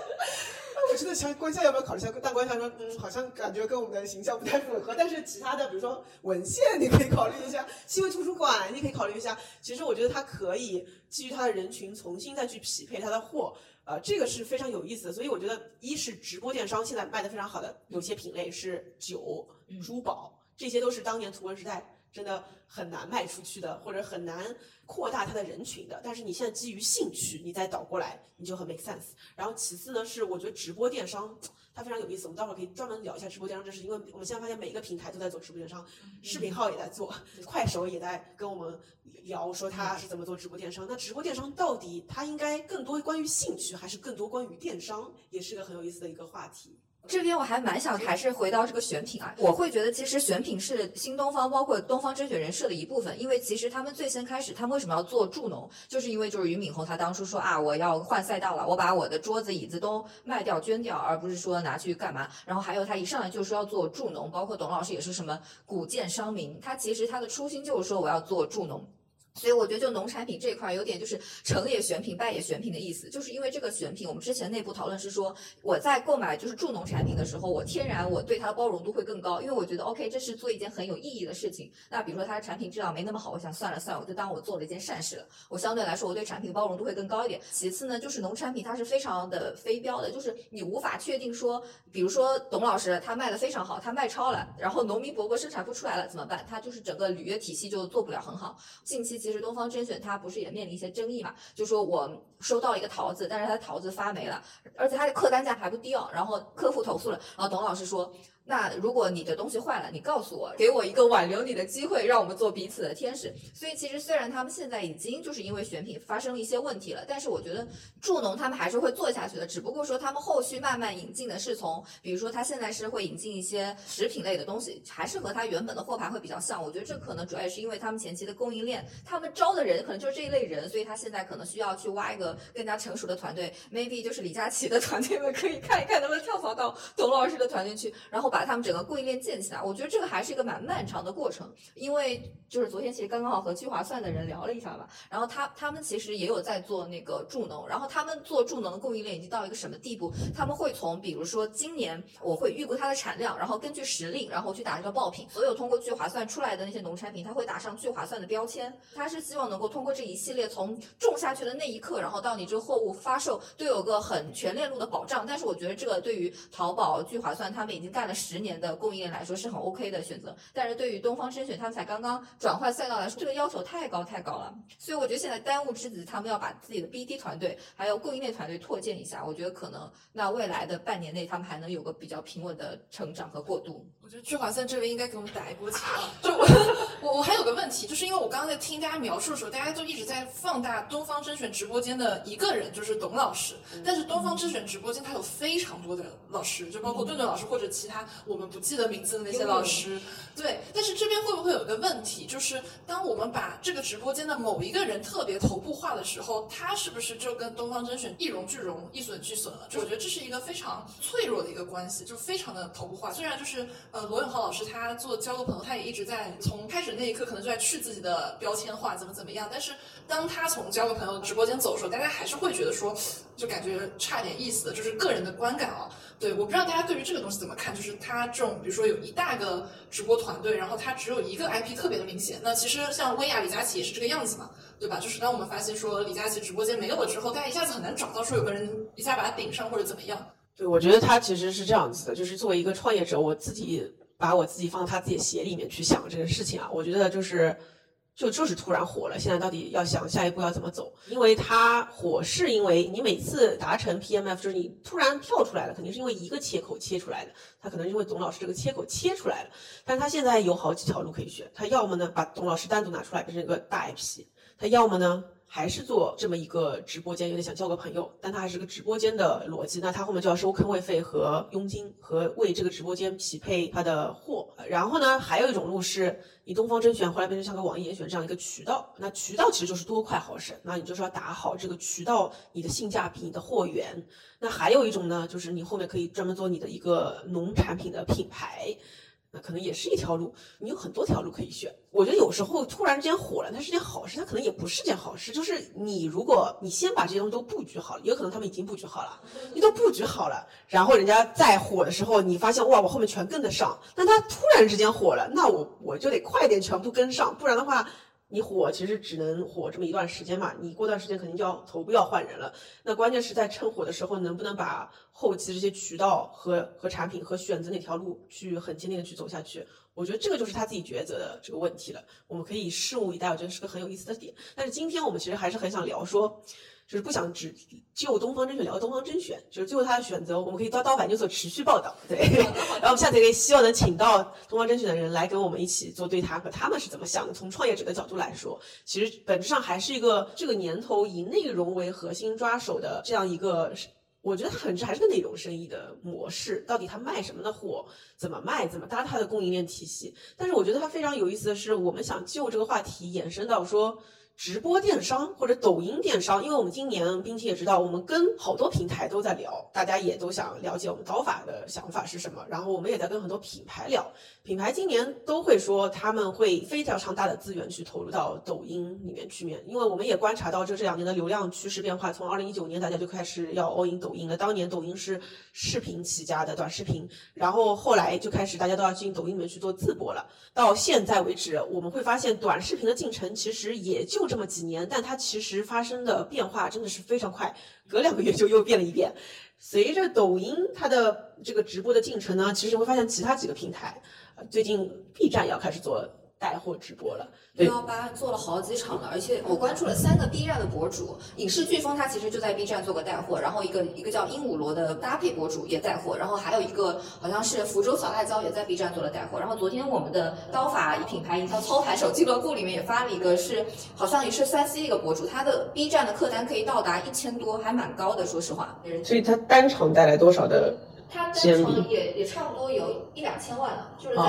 那我真的想关夏要不要考虑一下？但关夏说，嗯，好像感觉跟我们的形象不太符合。但是其他的，比如说文献，你可以考虑一下；新闻图书馆，你可以考虑一下。其实我觉得它可以基于它的人群重新再去匹配它的货，呃，这个是非常有意思的。所以我觉得，一是直播电商现在卖的非常好的有些品类是酒、珠宝，这些都是当年图文时代。真的很难卖出去的，或者很难扩大它的人群的。但是你现在基于兴趣，你再倒过来，你就很 make sense。然后其次呢，是我觉得直播电商它非常有意思，我们待会儿可以专门聊一下直播电商这事，因为我们现在发现每一个平台都在做直播电商，视频号也在做，快手也在跟我们聊说它是怎么做直播电商。那直播电商到底它应该更多关于兴趣，还是更多关于电商，也是个很有意思的一个话题。这边我还蛮想，还是回到这个选品啊。我会觉得，其实选品是新东方包括东方甄选人设的一部分，因为其实他们最先开始，他们为什么要做助农，就是因为就是俞敏洪他当初说啊，我要换赛道了，我把我的桌子椅子都卖掉捐掉，而不是说拿去干嘛。然后还有他一上来就说要做助农，包括董老师也是什么古建商民，他其实他的初心就是说我要做助农。所以我觉得，就农产品这一块有点就是成也选品，败也选品的意思。就是因为这个选品，我们之前内部讨论是说，我在购买就是助农产品的时候，我天然我对它的包容度会更高，因为我觉得 OK，这是做一件很有意义的事情。那比如说它的产品质量没那么好，我想算了算了，我就当我做了一件善事了。我相对来说，我对产品包容度会更高一点。其次呢，就是农产品它是非常的非标的，就是你无法确定说，比如说董老师他卖的非常好，他卖超了，然后农民伯伯生产不出来了怎么办？他就是整个履约体系就做不了很好。近期。其实东方甄选它不是也面临一些争议嘛？就说我收到了一个桃子，但是它桃子发霉了，而且它的客单价还不低哦。然后客户投诉了，然后董老师说。那如果你的东西坏了，你告诉我，给我一个挽留你的机会，让我们做彼此的天使。所以其实虽然他们现在已经就是因为选品发生了一些问题了，但是我觉得助农他们还是会做下去的。只不过说他们后续慢慢引进的是从，比如说他现在是会引进一些食品类的东西，还是和他原本的货盘会比较像。我觉得这可能主要也是因为他们前期的供应链，他们招的人可能就是这一类人，所以他现在可能需要去挖一个更加成熟的团队。Maybe 就是李佳琦的团队们可以看一看能不能跳槽到董老师的团队去，然后把他们整个供应链。建起来，我觉得这个还是一个蛮漫长的过程，因为就是昨天其实刚刚好和聚划算的人聊了一下吧，然后他他们其实也有在做那个助农，然后他们做助农的供应链已经到一个什么地步？他们会从比如说今年我会预估它的产量，然后根据时令，然后去打这个爆品，所有通过聚划算出来的那些农产品，它会打上聚划算的标签，它是希望能够通过这一系列从种下去的那一刻，然后到你这个货物发售都有个很全链路的保障。但是我觉得这个对于淘宝聚划算他们已经干了十年的供应链。来说是很 OK 的选择，但是对于东方甄选他们才刚刚转换赛道来说，这个要求太高太高了。所以我觉得现在当务之急，他们要把自己的 BD 团队还有供应链团队拓建一下。我觉得可能那未来的半年内，他们还能有个比较平稳的成长和过渡。我觉得聚划算这边应该给我们打一波钱啊！就我我我还有个问题，就是因为我刚刚在听大家描述的时候，大家都一直在放大东方甄选直播间的一个人，就是董老师。但是东方甄选直播间它有非常多的老师，就包括顿顿老师或者其他我们不记得。名字的那些老师，对，但是这边会不会有一个问题，就是当我们把这个直播间的某一个人特别头部化的时候，他是不是就跟东方甄选一荣俱荣，一损俱损了？就我觉得这是一个非常脆弱的一个关系，就非常的头部化。虽然就是呃罗永浩老师他做交个朋友，他也一直在从开始那一刻可能就在去自己的标签化，怎么怎么样。但是当他从交个朋友直播间走的时候，大家还是会觉得说，就感觉差点意思，就是个人的观感啊。对，我不知道大家对于这个东西怎么看，就是他这种，比如说有一大个直播团队，然后他只有一个 IP 特别的明显。那其实像薇娅、李佳琦也是这个样子嘛，对吧？就是当我们发现说李佳琦直播间没有了之后，大家一下子很难找到说有个人一下把他顶上或者怎么样。对，我觉得他其实是这样子的，就是作为一个创业者，我自己把我自己放到他自己的鞋里面去想这个事情啊，我觉得就是。就就是突然火了，现在到底要想下一步要怎么走？因为他火是因为你每次达成 PMF，就是你突然跳出来了，肯定是因为一个切口切出来的，他可能因为董老师这个切口切出来了，但他现在有好几条路可以选，他要么呢把董老师单独拿出来变成一个大 IP，他要么呢。还是做这么一个直播间，有点想交个朋友，但它还是个直播间的逻辑。那它后面就要收坑位费和佣金，和为这个直播间匹配它的货。然后呢，还有一种路是你东方甄选后来变成像个网易严选这样一个渠道。那渠道其实就是多快好省，那你就是要打好这个渠道，你的性价比、你的货源。那还有一种呢，就是你后面可以专门做你的一个农产品的品牌。可能也是一条路。你有很多条路可以选。我觉得有时候突然之间火了，它是件好事，它可能也不是件好事。就是你如果你先把这些东西都布局好了，有可能他们已经布局好了，你都布局好了，然后人家再火的时候，你发现哇，我后面全跟得上。那他突然之间火了，那我我就得快点全部跟上，不然的话。你火其实只能火这么一段时间嘛，你过段时间肯定就要头部要换人了。那关键是在趁火的时候，能不能把后期这些渠道和和产品和选择哪条路去很坚定的去走下去？我觉得这个就是他自己抉择的这个问题了。我们可以拭目以待，我觉得是个很有意思的点。但是今天我们其实还是很想聊说。就是不想只就东方甄选聊东方甄选，就是最后他的选择，我们可以到刀法就做持续报道，对。然后我们下次可以希望能请到东方甄选的人来跟我们一起做对谈，和他们是怎么想的。从创业者的角度来说，其实本质上还是一个这个年头以内容为核心抓手的这样一个，我觉得本质还是个内容生意的模式。到底他卖什么的货，怎么卖，怎么搭他的供应链体系？但是我觉得它非常有意思的是，我们想就这个话题延伸到说。直播电商或者抖音电商，因为我们今年冰淇也知道，我们跟好多平台都在聊，大家也都想了解我们刀法的想法是什么。然后我们也在跟很多品牌聊，品牌今年都会说他们会非常大的资源去投入到抖音里面去面，因为我们也观察到这这两年的流量趋势变化，从二零一九年大家就开始要 all in 抖音了，当年抖音是视频起家的短视频，然后后来就开始大家都要进抖音里面去做自播了，到现在为止，我们会发现短视频的进程其实也就。这么几年，但它其实发生的变化真的是非常快，隔两个月就又变了一遍。随着抖音它的这个直播的进程呢，其实会发现其他几个平台，最近 B 站也要开始做。带货直播了，六幺八做了好几场了，而且我关注了三个 B 站的博主，影视飓风他其实就在 B 站做过带货，然后一个一个叫鹦鹉螺的搭配博主也带货，然后还有一个好像是福州小辣椒也在 B 站做了带货，然后昨天我们的刀法品牌营销操盘手俱乐部里面也发了一个，是好像也是三 C 一个博主，他的 B 站的客单可以到达一千多，还蛮高的，说实话。所以他单场带来多少的？它单场也也差不多有一两千万了，就是在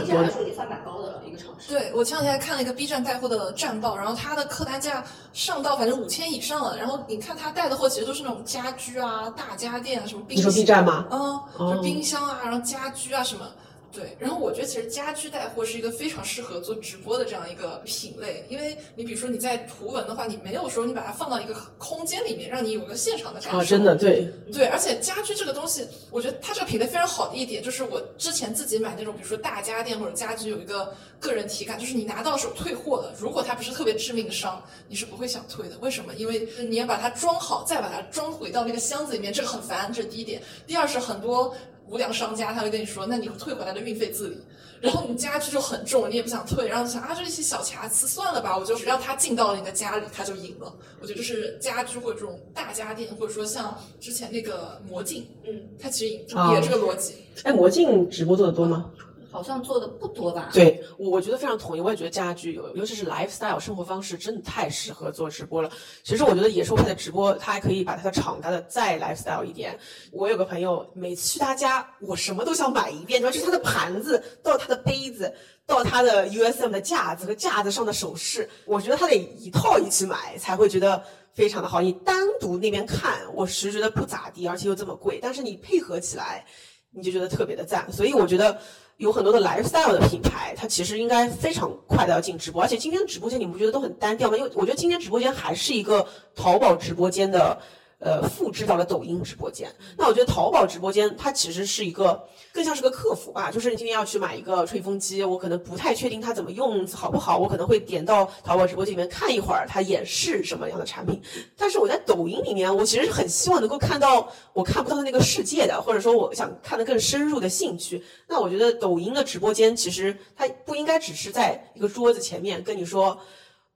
B 站来说也算蛮高的了一个城市。对我前两天还看了一个 B 站带货的战报，然后它的客单价上到反正五千以上了。然后你看他带的货其实都是那种家居啊、大家电啊，什么冰箱。你说 B 站吗？嗯，就冰箱啊，然后家居啊什么。对，然后我觉得其实家居带货是一个非常适合做直播的这样一个品类，因为你比如说你在图文的话，你没有说你把它放到一个空间里面，让你有个现场的感受。啊，真的对。对，而且家居这个东西，我觉得它这个品类非常好的一点就是，我之前自己买那种，比如说大家电或者家居，有一个个人体感，就是你拿到手退货了，如果它不是特别致命的伤，你是不会想退的。为什么？因为你要把它装好，再把它装回到那个箱子里面，这个很烦，这是第一点。第二是很多。无良商家他会跟你说，那你退回来的运费自理，然后你家具就很重，你也不想退，然后想啊这一些小瑕疵算了吧，我就让他进到了你的家里，他就赢了。我觉得就是家居或者这种大家电，或者说像之前那个魔镜，嗯，它其实也这个逻辑。哎，魔镜直播做的多吗？好像做的不多吧？对，我我觉得非常同意。我也觉得家居有，尤其是 lifestyle 生活方式，真的太适合做直播了。其实我觉得野兽派的直播，他还可以把他的场搭的再 lifestyle 一点。我有个朋友，每次去他家，我什么都想买一遍，就是他的盘子，到他的杯子，到他的 USM 的架子和架子上的首饰，我觉得他得一套一起买才会觉得非常的好。你单独那边看，我实觉得不咋地，而且又这么贵，但是你配合起来，你就觉得特别的赞。所以我觉得。有很多的 lifestyle 的品牌，它其实应该非常快的要进直播，而且今天的直播间你们不觉得都很单调吗？因为我觉得今天直播间还是一个淘宝直播间的。呃，复制到了抖音直播间。那我觉得淘宝直播间它其实是一个更像是个客服吧，就是你今天要去买一个吹风机，我可能不太确定它怎么用好不好，我可能会点到淘宝直播间里面看一会儿，它演示什么样的产品。但是我在抖音里面，我其实很希望能够看到我看不到的那个世界的，或者说我想看的更深入的兴趣。那我觉得抖音的直播间其实它不应该只是在一个桌子前面跟你说。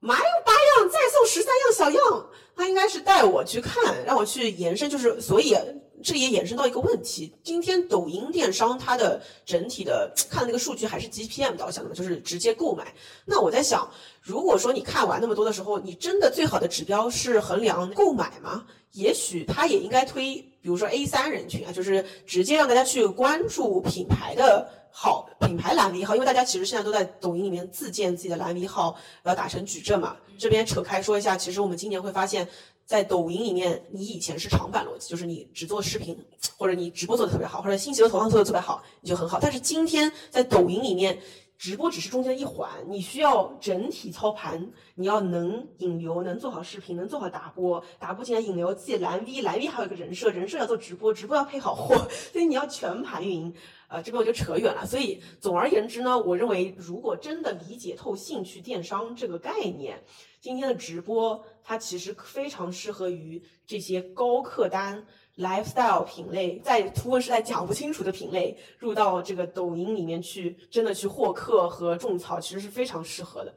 买八样再送十三样小样，他应该是带我去看，让我去延伸，就是所以这也衍生到一个问题：今天抖音电商它的整体的看那个数据还是 GPM 导向的，就是直接购买。那我在想，如果说你看完那么多的时候，你真的最好的指标是衡量购买吗？也许他也应该推。比如说 A 三人群啊，就是直接让大家去关注品牌的好品牌蓝 V 号，因为大家其实现在都在抖音里面自建自己的蓝 V 号，要打成矩阵嘛。这边扯开说一下，其实我们今年会发现。在抖音里面，你以前是长板逻辑，就是你只做视频，或者你直播做的特别好，或者信息的投放做的特别好，你就很好。但是今天在抖音里面，直播只是中间的一环，你需要整体操盘，你要能引流，能做好视频，能做好打播，打播进来引流，自己蓝 V，蓝 V 还有一个人设，人设要做直播，直播要配好货，所以你要全盘运营。呃，这边我就扯远了。所以总而言之呢，我认为如果真的理解透兴趣电商这个概念。今天的直播，它其实非常适合于这些高客单、lifestyle 品类，在图文时代讲不清楚的品类，入到这个抖音里面去，真的去获客和种草，其实是非常适合的。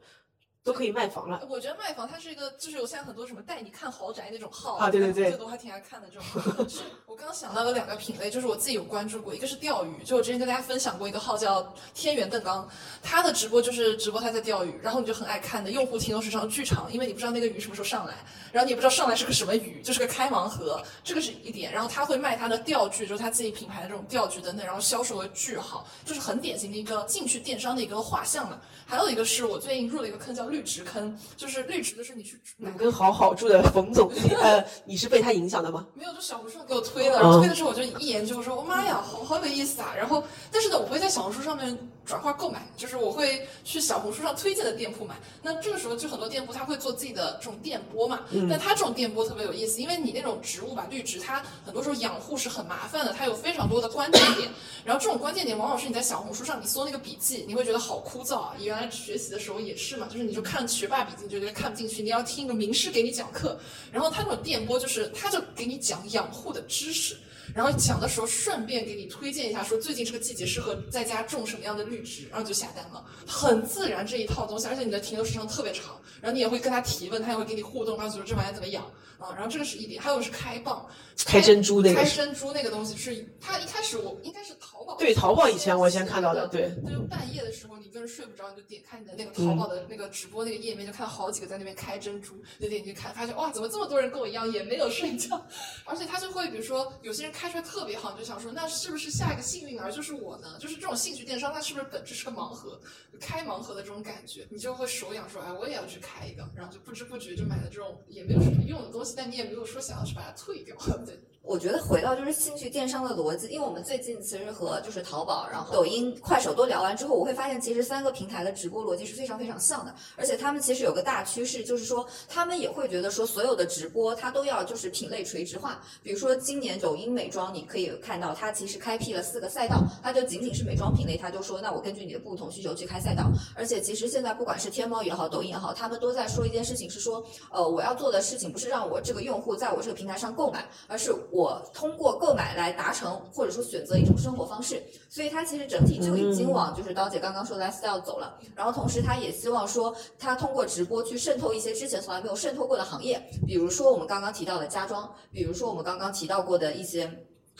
都可以卖房了。我觉得卖房它是一个，就是有现在很多什么带你看豪宅那种号啊，对对对，这都还挺爱看的这种。是我刚刚想到了两个品类，就是我自己有关注过，一个是钓鱼，就我之前跟大家分享过一个号叫天元邓刚，他的直播就是直播他在钓鱼，然后你就很爱看的，用户停留时长巨长，因为你不知道那个鱼什么时候上来，然后你也不知道上来是个什么鱼，就是个开盲盒，这个是一点。然后他会卖他的钓具，就是他自己品牌的这种钓具等等，然后销售额巨好，就是很典型的一个进去电商的一个画像了。还有一个是我最近入了一个坑，叫绿植坑，就是绿植的是你去哪跟好好住的冯总，呃，你是被他影响的吗？没有，就小红书给我推的，然后推的时候我就一研究，我说我妈呀，好好有意思啊。然后，但是呢，我会在小红书上面转化购买，就是我会去小红书上推荐的店铺买。那这个时候就很多店铺他会做自己的这种电波嘛，但他这种电波特别有意思，因为你那种植物吧，绿植它很多时候养护是很麻烦的，它有非常多的关键点，然后这种关键点往往是你在小红书上你搜那个笔记，你会觉得好枯燥啊，原来学习的时候。也是嘛，就是你就看学霸笔记，你就觉得看不进去。你要听一个名师给你讲课，然后他那种电波就是，他就给你讲养护的知识，然后讲的时候顺便给你推荐一下，说最近这个季节适合在家种什么样的绿植，然后就下单了，很自然这一套东西，而且你的停留时长特别长，然后你也会跟他提问，他也会给你互动，告诉说这玩意怎么养。啊，然后这个是一点，还有是开蚌，开珍珠那个，开珍珠那个东西是它一开始我应该是淘宝，对淘宝以前我先看到的，对，就半夜的时候你跟人睡不着，你就点开你的那个淘宝的那个直播那个页面，就看到好几个在那边开珍珠，就点进去看，发现哇，怎么这么多人跟我一样也没有睡觉，而且他就会比如说有些人开出来特别好，你就想说那是不是下一个幸运儿就是我呢？就是这种兴趣电商，它是不是本质是个盲盒，开盲盒的这种感觉，你就会手痒说哎我也要去开一个，然后就不知不觉就买了这种也没有什么用的东西，但你也没有说。想要去把它退掉，对。我觉得回到就是兴趣电商的逻辑，因为我们最近其实和就是淘宝、然后抖音、快手都聊完之后，我会发现其实三个平台的直播逻辑是非常非常像的，而且他们其实有个大趋势，就是说他们也会觉得说所有的直播它都要就是品类垂直化。比如说今年抖音美妆，你可以看到它其实开辟了四个赛道，它就仅仅是美妆品类，它就说那我根据你的不同需求去开赛道。而且其实现在不管是天猫也好，抖音也好，他们都在说一件事情，是说呃我要做的事情不是让我这个用户在我这个平台上购买，而是我通过购买来达成，或者说选择一种生活方式，所以它其实整体就已经往就是刀姐刚刚说的 lifestyle 走了。然后同时，他也希望说，他通过直播去渗透一些之前从来没有渗透过的行业，比如说我们刚刚提到的家装，比如说我们刚刚提到过的一些。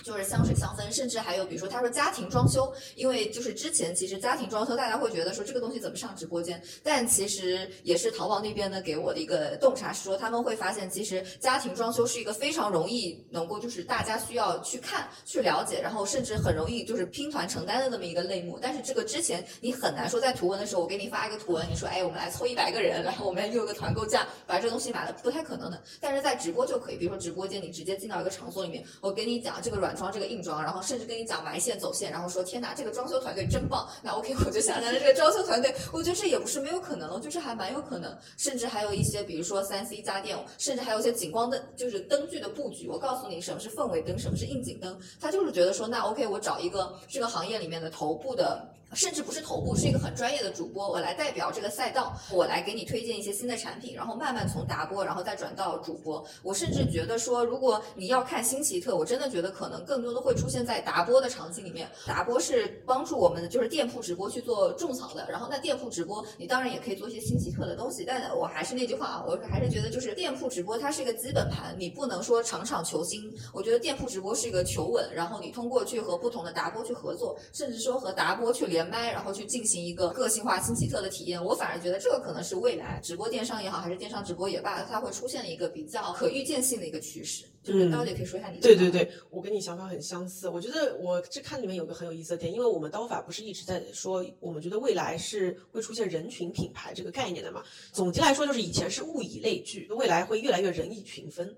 就是香水香氛，甚至还有比如说他说家庭装修，因为就是之前其实家庭装修大家会觉得说这个东西怎么上直播间，但其实也是淘宝那边呢给我的一个洞察是说他们会发现其实家庭装修是一个非常容易能够就是大家需要去看去了解，然后甚至很容易就是拼团承担的那么一个类目。但是这个之前你很难说在图文的时候我给你发一个图文，你说哎我们来凑一百个人，然后我们用个团购价把这东西买了，不太可能的。但是在直播就可以，比如说直播间你直接进到一个场所里面，我给你讲这个软。软装这个硬装，然后甚至跟你讲埋线走线，然后说天哪，这个装修团队真棒。那 OK，我就下单了这个装修团队，我觉得这也不是没有可能，就是还蛮有可能。甚至还有一些，比如说三 C 家电，甚至还有一些景光灯，就是灯具的布局。我告诉你什么是氛围灯，什么是应景灯，他就是觉得说，那 OK，我找一个这个行业里面的头部的。甚至不是头部，是一个很专业的主播，我来代表这个赛道，我来给你推荐一些新的产品，然后慢慢从达播，然后再转到主播。我甚至觉得说，如果你要看新奇特，我真的觉得可能更多的会出现在达播的场景里面。达播是帮助我们就是店铺直播去做种草的，然后那店铺直播你当然也可以做一些新奇特的东西，但我还是那句话啊，我还是觉得就是店铺直播它是一个基本盘，你不能说场场求新。我觉得店铺直播是一个求稳，然后你通过去和不同的达播去合作，甚至说和达播去联。连麦，然后去进行一个个性化、新奇特的体验。我反而觉得这个可能是未来直播电商也好，还是电商直播也罢，它会出现一个比较可预见性的一个趋势。就是刀姐可以说一下你的对对对，我跟你想法很相似。我觉得我这看里面有个很有意思的点，因为我们刀法不是一直在说，我们觉得未来是会出现人群品牌这个概念的嘛。总结来说，就是以前是物以类聚，未来会越来越人以群分。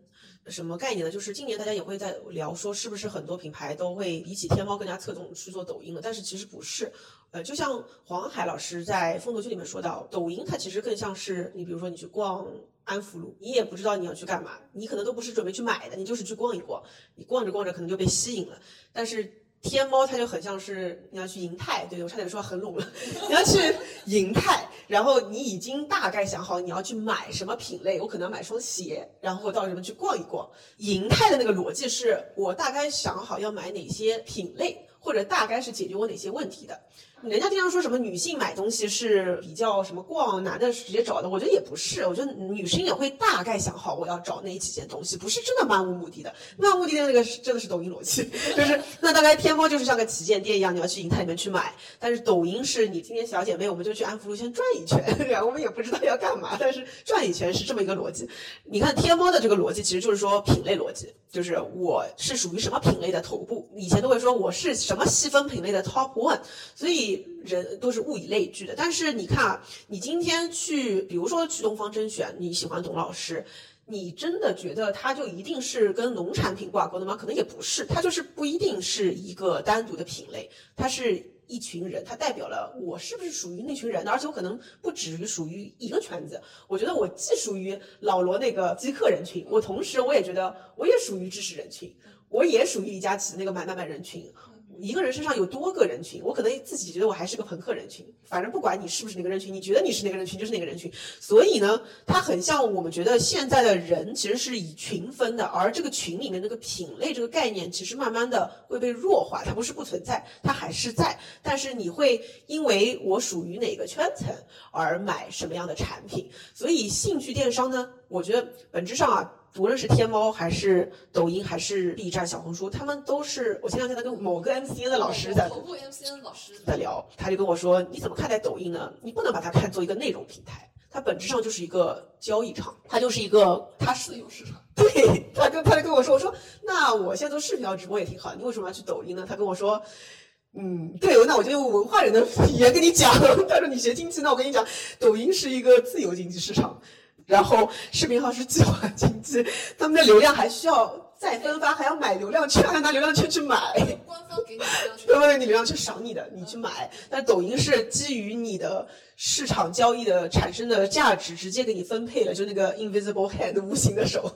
什么概念呢？就是今年大家也会在聊说，是不是很多品牌都会比起天猫更加侧重去做抖音了？但是其实不是。呃，就像黄海老师在风投区里面说到，抖音它其实更像是你，比如说你去逛安福路，你也不知道你要去干嘛，你可能都不是准备去买的，你就是去逛一逛，你逛着逛着可能就被吸引了。但是天猫它就很像是你要去银泰，对我差点说很拢了，你要去银泰，然后你已经大概想好你要去买什么品类，我可能要买双鞋，然后到什么去逛一逛。银泰的那个逻辑是我大概想好要买哪些品类，或者大概是解决我哪些问题的。人家经常说什么女性买东西是比较什么逛，男的直接找的，我觉得也不是。我觉得女生也会大概想好我要找哪几件东西，不是真的漫无目的的。漫无目的的那个是真的是抖音逻辑，就是 那大概天猫就是像个旗舰店一样，你要去银泰里面去买。但是抖音是你今天小姐妹，我们就去安福路先转一圈，我们也不知道要干嘛，但是转一圈是这么一个逻辑。你看天猫的这个逻辑其实就是说品类逻辑，就是我是属于什么品类的头部，以前都会说我是什么细分品类的 top one，所以。人都是物以类聚的，但是你看啊，你今天去，比如说去东方甄选，你喜欢董老师，你真的觉得他就一定是跟农产品挂钩的吗？可能也不是，他就是不一定是一个单独的品类，他是一群人，他代表了我是不是属于那群人的，而且我可能不止于属于一个圈子。我觉得我既属于老罗那个极客人群，我同时我也觉得我也属于知识人群，我也属于李佳琦那个买买买人群。一个人身上有多个人群，我可能自己觉得我还是个朋克人群，反正不管你是不是哪个人群，你觉得你是哪个人群就是哪个人群。所以呢，它很像我们觉得现在的人其实是以群分的，而这个群里面那个品类这个概念其实慢慢的会被弱化，它不是不存在，它还是在，但是你会因为我属于哪个圈层而买什么样的产品。所以兴趣电商呢，我觉得本质上啊。无论是天猫还是抖音还是 B 站、小红书，他们都是我前两天在跟某个 MCN 的老师在头部 MCN 老师在聊，他就跟我说：“你怎么看待抖音呢？你不能把它看作一个内容平台，它本质上就是一个交易场，它就是一个它是自由市场。”对，他跟他就跟我说：“我说那我现在做视频号直播也挺好，你为什么要去抖音呢？”他跟我说。嗯，对，那我就用文化人的语言跟你讲。他说你学经济，那我跟你讲，抖音是一个自由经济市场。然后视频号是计划经济，他们的流量还需要再分发，还要买流量券，还要拿流量券去买。官方给你 流量券，对不对？你流量券赏你的，你去买。但抖音是基于你的市场交易的产生的价值，直接给你分配了，就那个 invisible hand 无形的手。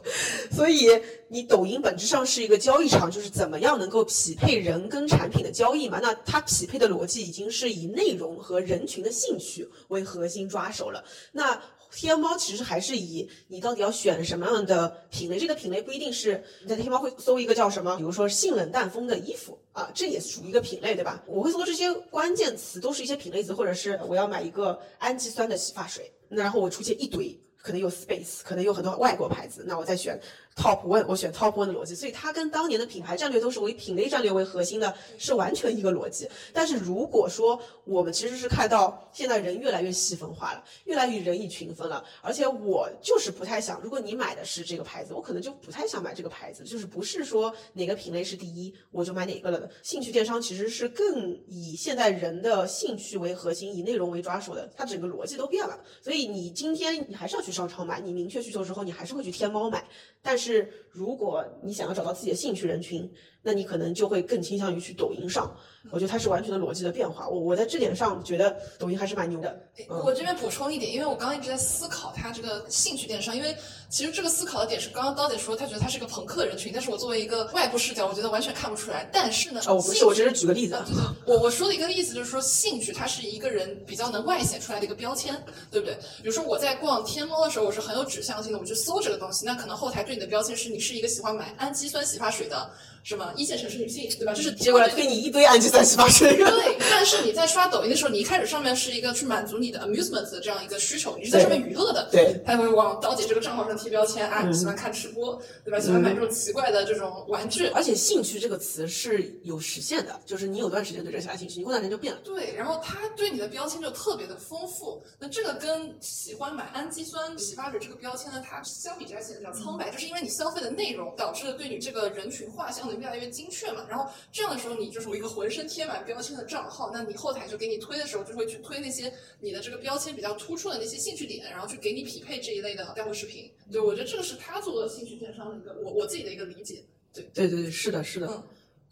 所以你抖音本质上是一个交易场，就是怎么样能够匹配人跟产品的交易嘛？那它匹配的逻辑已经是以内容和人群的兴趣为核心抓手了。那天猫其实还是以你到底要选什么样的品类，这个品类不一定是你在天猫会搜一个叫什么，比如说性冷淡风的衣服啊，这也属于一个品类，对吧？我会搜这些关键词，都是一些品类词，或者是我要买一个氨基酸的洗发水，那然后我出现一堆，可能有 Space，可能有很多外国牌子，那我再选。Top One，我选 Top One 的逻辑，所以它跟当年的品牌战略都是为品类战略为核心的，是完全一个逻辑。但是如果说我们其实是看到现在人越来越细分化了，越来越人以群分了，而且我就是不太想，如果你买的是这个牌子，我可能就不太想买这个牌子，就是不是说哪个品类是第一，我就买哪个了的。兴趣电商其实是更以现在人的兴趣为核心，以内容为抓手的，它整个逻辑都变了。所以你今天你还是要去商超买，你明确需求之后，你还是会去天猫买，但是。是，如果你想要找到自己的兴趣人群，那你可能就会更倾向于去抖音上。我觉得它是完全的逻辑的变化。我我在这点上觉得抖音还是蛮牛的。我这边补充一点，因为我刚刚一直在思考它这个兴趣电商，因为其实这个思考的点是刚刚刀姐说，她觉得它是个朋克人群，但是我作为一个外部视角，我觉得完全看不出来。但是呢，哦，不是，我只是举个例子。对对，我我说的一个例子就是说，兴趣它是一个人比较能外显出来的一个标签，对不对？比如说我在逛天猫猫的时候，我是很有指向性的，我去搜这个东西，那可能后台对你的标签是你是一个喜欢买氨基酸洗发水的什么一线城市女性，对吧？这是结果来推你一堆氨基酸洗发水。对，但是你在刷抖音的时候，你一开始上面是一个去满足你的 amusement 的这样一个需求，你是在上面娱乐的，对，他会往刀姐这个账号上贴标签啊，你喜欢看吃播，对吧？喜欢买这种奇怪的这种玩具，而且兴趣这个词是有实现的，就是你有段时间对这个感兴趣，你过段时间就变了。对，然后他对你的标签就特别的丰富，那这个跟喜欢买氨基酸洗发水这个标签呢，它相比之下显得比较苍白，就是因为你消费的内容导致了对你这个人群画像的越来越精确嘛。然后这样的时候，你就是我一个浑身贴满标签的账号，那你后台就给你推的时候，就会去推那些你的这个标签比较突出的那些兴趣点，然后去给你匹配这一类的带货视频。对，我觉得这个是他做兴趣电商的一个我我自己的一个理解。对对对对，是的，是的。嗯，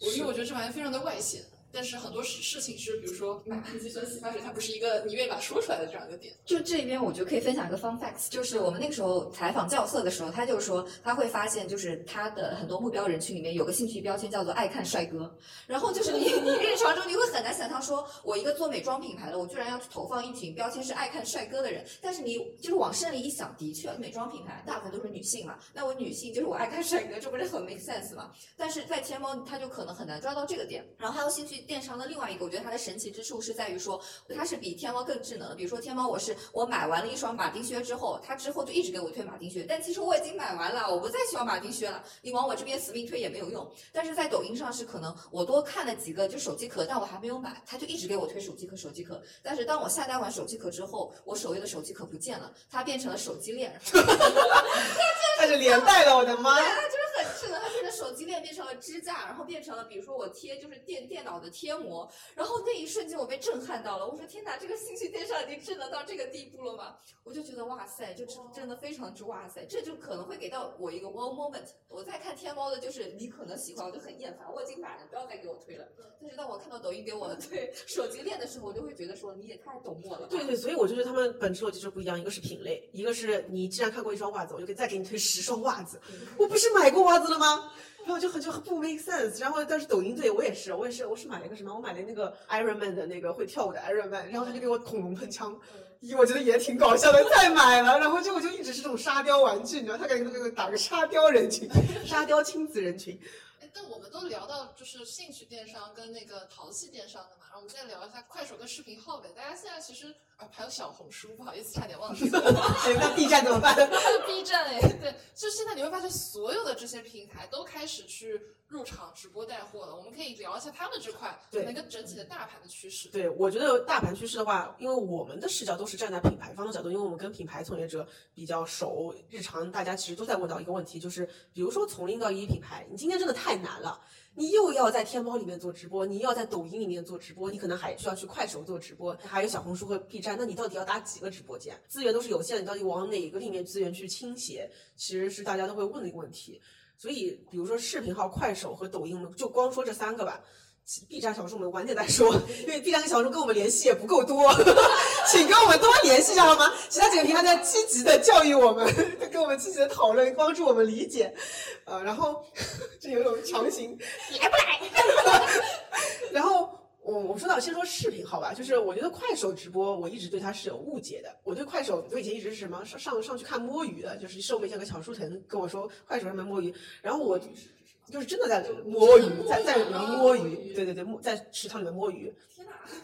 我因为我觉得这玩意非常的外显。但是很多事事情是，比如说买氨基酸洗发水，它不是一个你愿意把它说出来的这样一个点。就这边，我觉得可以分享一个 fun facts，就是我们那个时候采访教色的时候，他就说他会发现，就是他的很多目标人群里面有个兴趣标签叫做爱看帅哥。然后就是你你日常中你会很难想象，说我一个做美妆品牌的，我居然要去投放一群标签是爱看帅哥的人。但是你就是往深里一想，的确，美妆品牌大部分都是女性嘛，那我女性就是我爱看帅哥，这不是很 make sense 吗？但是在天猫，它就可能很难抓到这个点。然后还有兴趣电商的另外一个。我觉得它的神奇之处是在于说，它是比天猫更智能的。比如说天猫，我是我买完了一双马丁靴之后，它之后就一直给我推马丁靴，但其实我已经买完了，我不再需要马丁靴了。你往我这边死命推也没有用。但是在抖音上是可能我多看了几个就手机壳，但我还没有买，它就一直给我推手机壳、手机壳。但是当我下单完手机壳之后，我首页的手机壳不见了，它变成了手机链。它是连带了，我的妈！对，它就是很手机链变成了支架，然后变成了比如说我贴就是电电脑的贴膜。然后那一瞬间我被震撼到了，我说天哪，这个信息电商已经智能到这个地步了吗？我就觉得哇塞，就真真的非常之哇塞，这就可能会给到我一个 wow moment。我在看天猫的，就是你可能喜欢，我就很厌烦，我已经买了，不要再给我推了。但是当我看到抖音给我推 手机链的时候，我就会觉得说你也太懂我了。对对，所以我就觉得他们本质逻辑就不一样，一个是品类，一个是你既然看过一双袜子，我就可以再给你推十双袜子。我不是买过袜子了吗？然后就很就很不 make sense。然后但是抖音对我也是，我也是，我是买了一个什么？我买了那个 Iron Man 的那个会跳舞的 Iron Man，然后他就给我恐龙喷枪，我觉得也挺搞笑的，再买了。然后就我就一直是这种沙雕玩具，你知道，他给那个打个沙雕人群，沙雕亲子人群。哎，但我们都聊到就是兴趣电商跟那个淘气电商的嘛，然后我们现在聊一下快手跟视频号呗。大家现在其实啊还有小红书，不好意思差点忘记了。哎，那 B 站怎么办？B 站哎，对，就现在你会发现所有的这些平台都开始去入场直播带货的。我们可以聊一下他们这块对那个整体的大盘的趋势。对，我觉得大盘趋势的话，因为我们的视角都是站在品牌方的角度，因为我们跟品牌从业者比较熟，日常大家其实都在问到一个问题，就是比如说从零到一品牌，你今天真的太难了。你又要在天猫里面做直播，你又要在抖音里面做直播，你可能还需要去快手做直播，还有小红书和 B 站，那你到底要打几个直播间？资源都是有限的，你到底往哪个里面资源去倾斜？其实是大家都会问的一个问题。所以，比如说视频号、快手和抖音，我们就光说这三个吧。B 站、小说我们晚点再说，因为 B 站跟小说跟我们联系也不够多，请跟我们多联系一下好吗？其他几个平台在积极的教育我们，跟我们积极的讨论，帮助我们理解。呃，然后 这有种强行，你还不来？然后我我说到先说视频号吧，就是我觉得快手直播我一直对它是有误解的。我对快手我以前一直是什么上上上去看摸鱼的，就是瘦妹像个小书藤跟我说快手上面摸鱼，然后我。就是真的在摸鱼，在在里面摸鱼，对对对，摸在池塘里面摸鱼。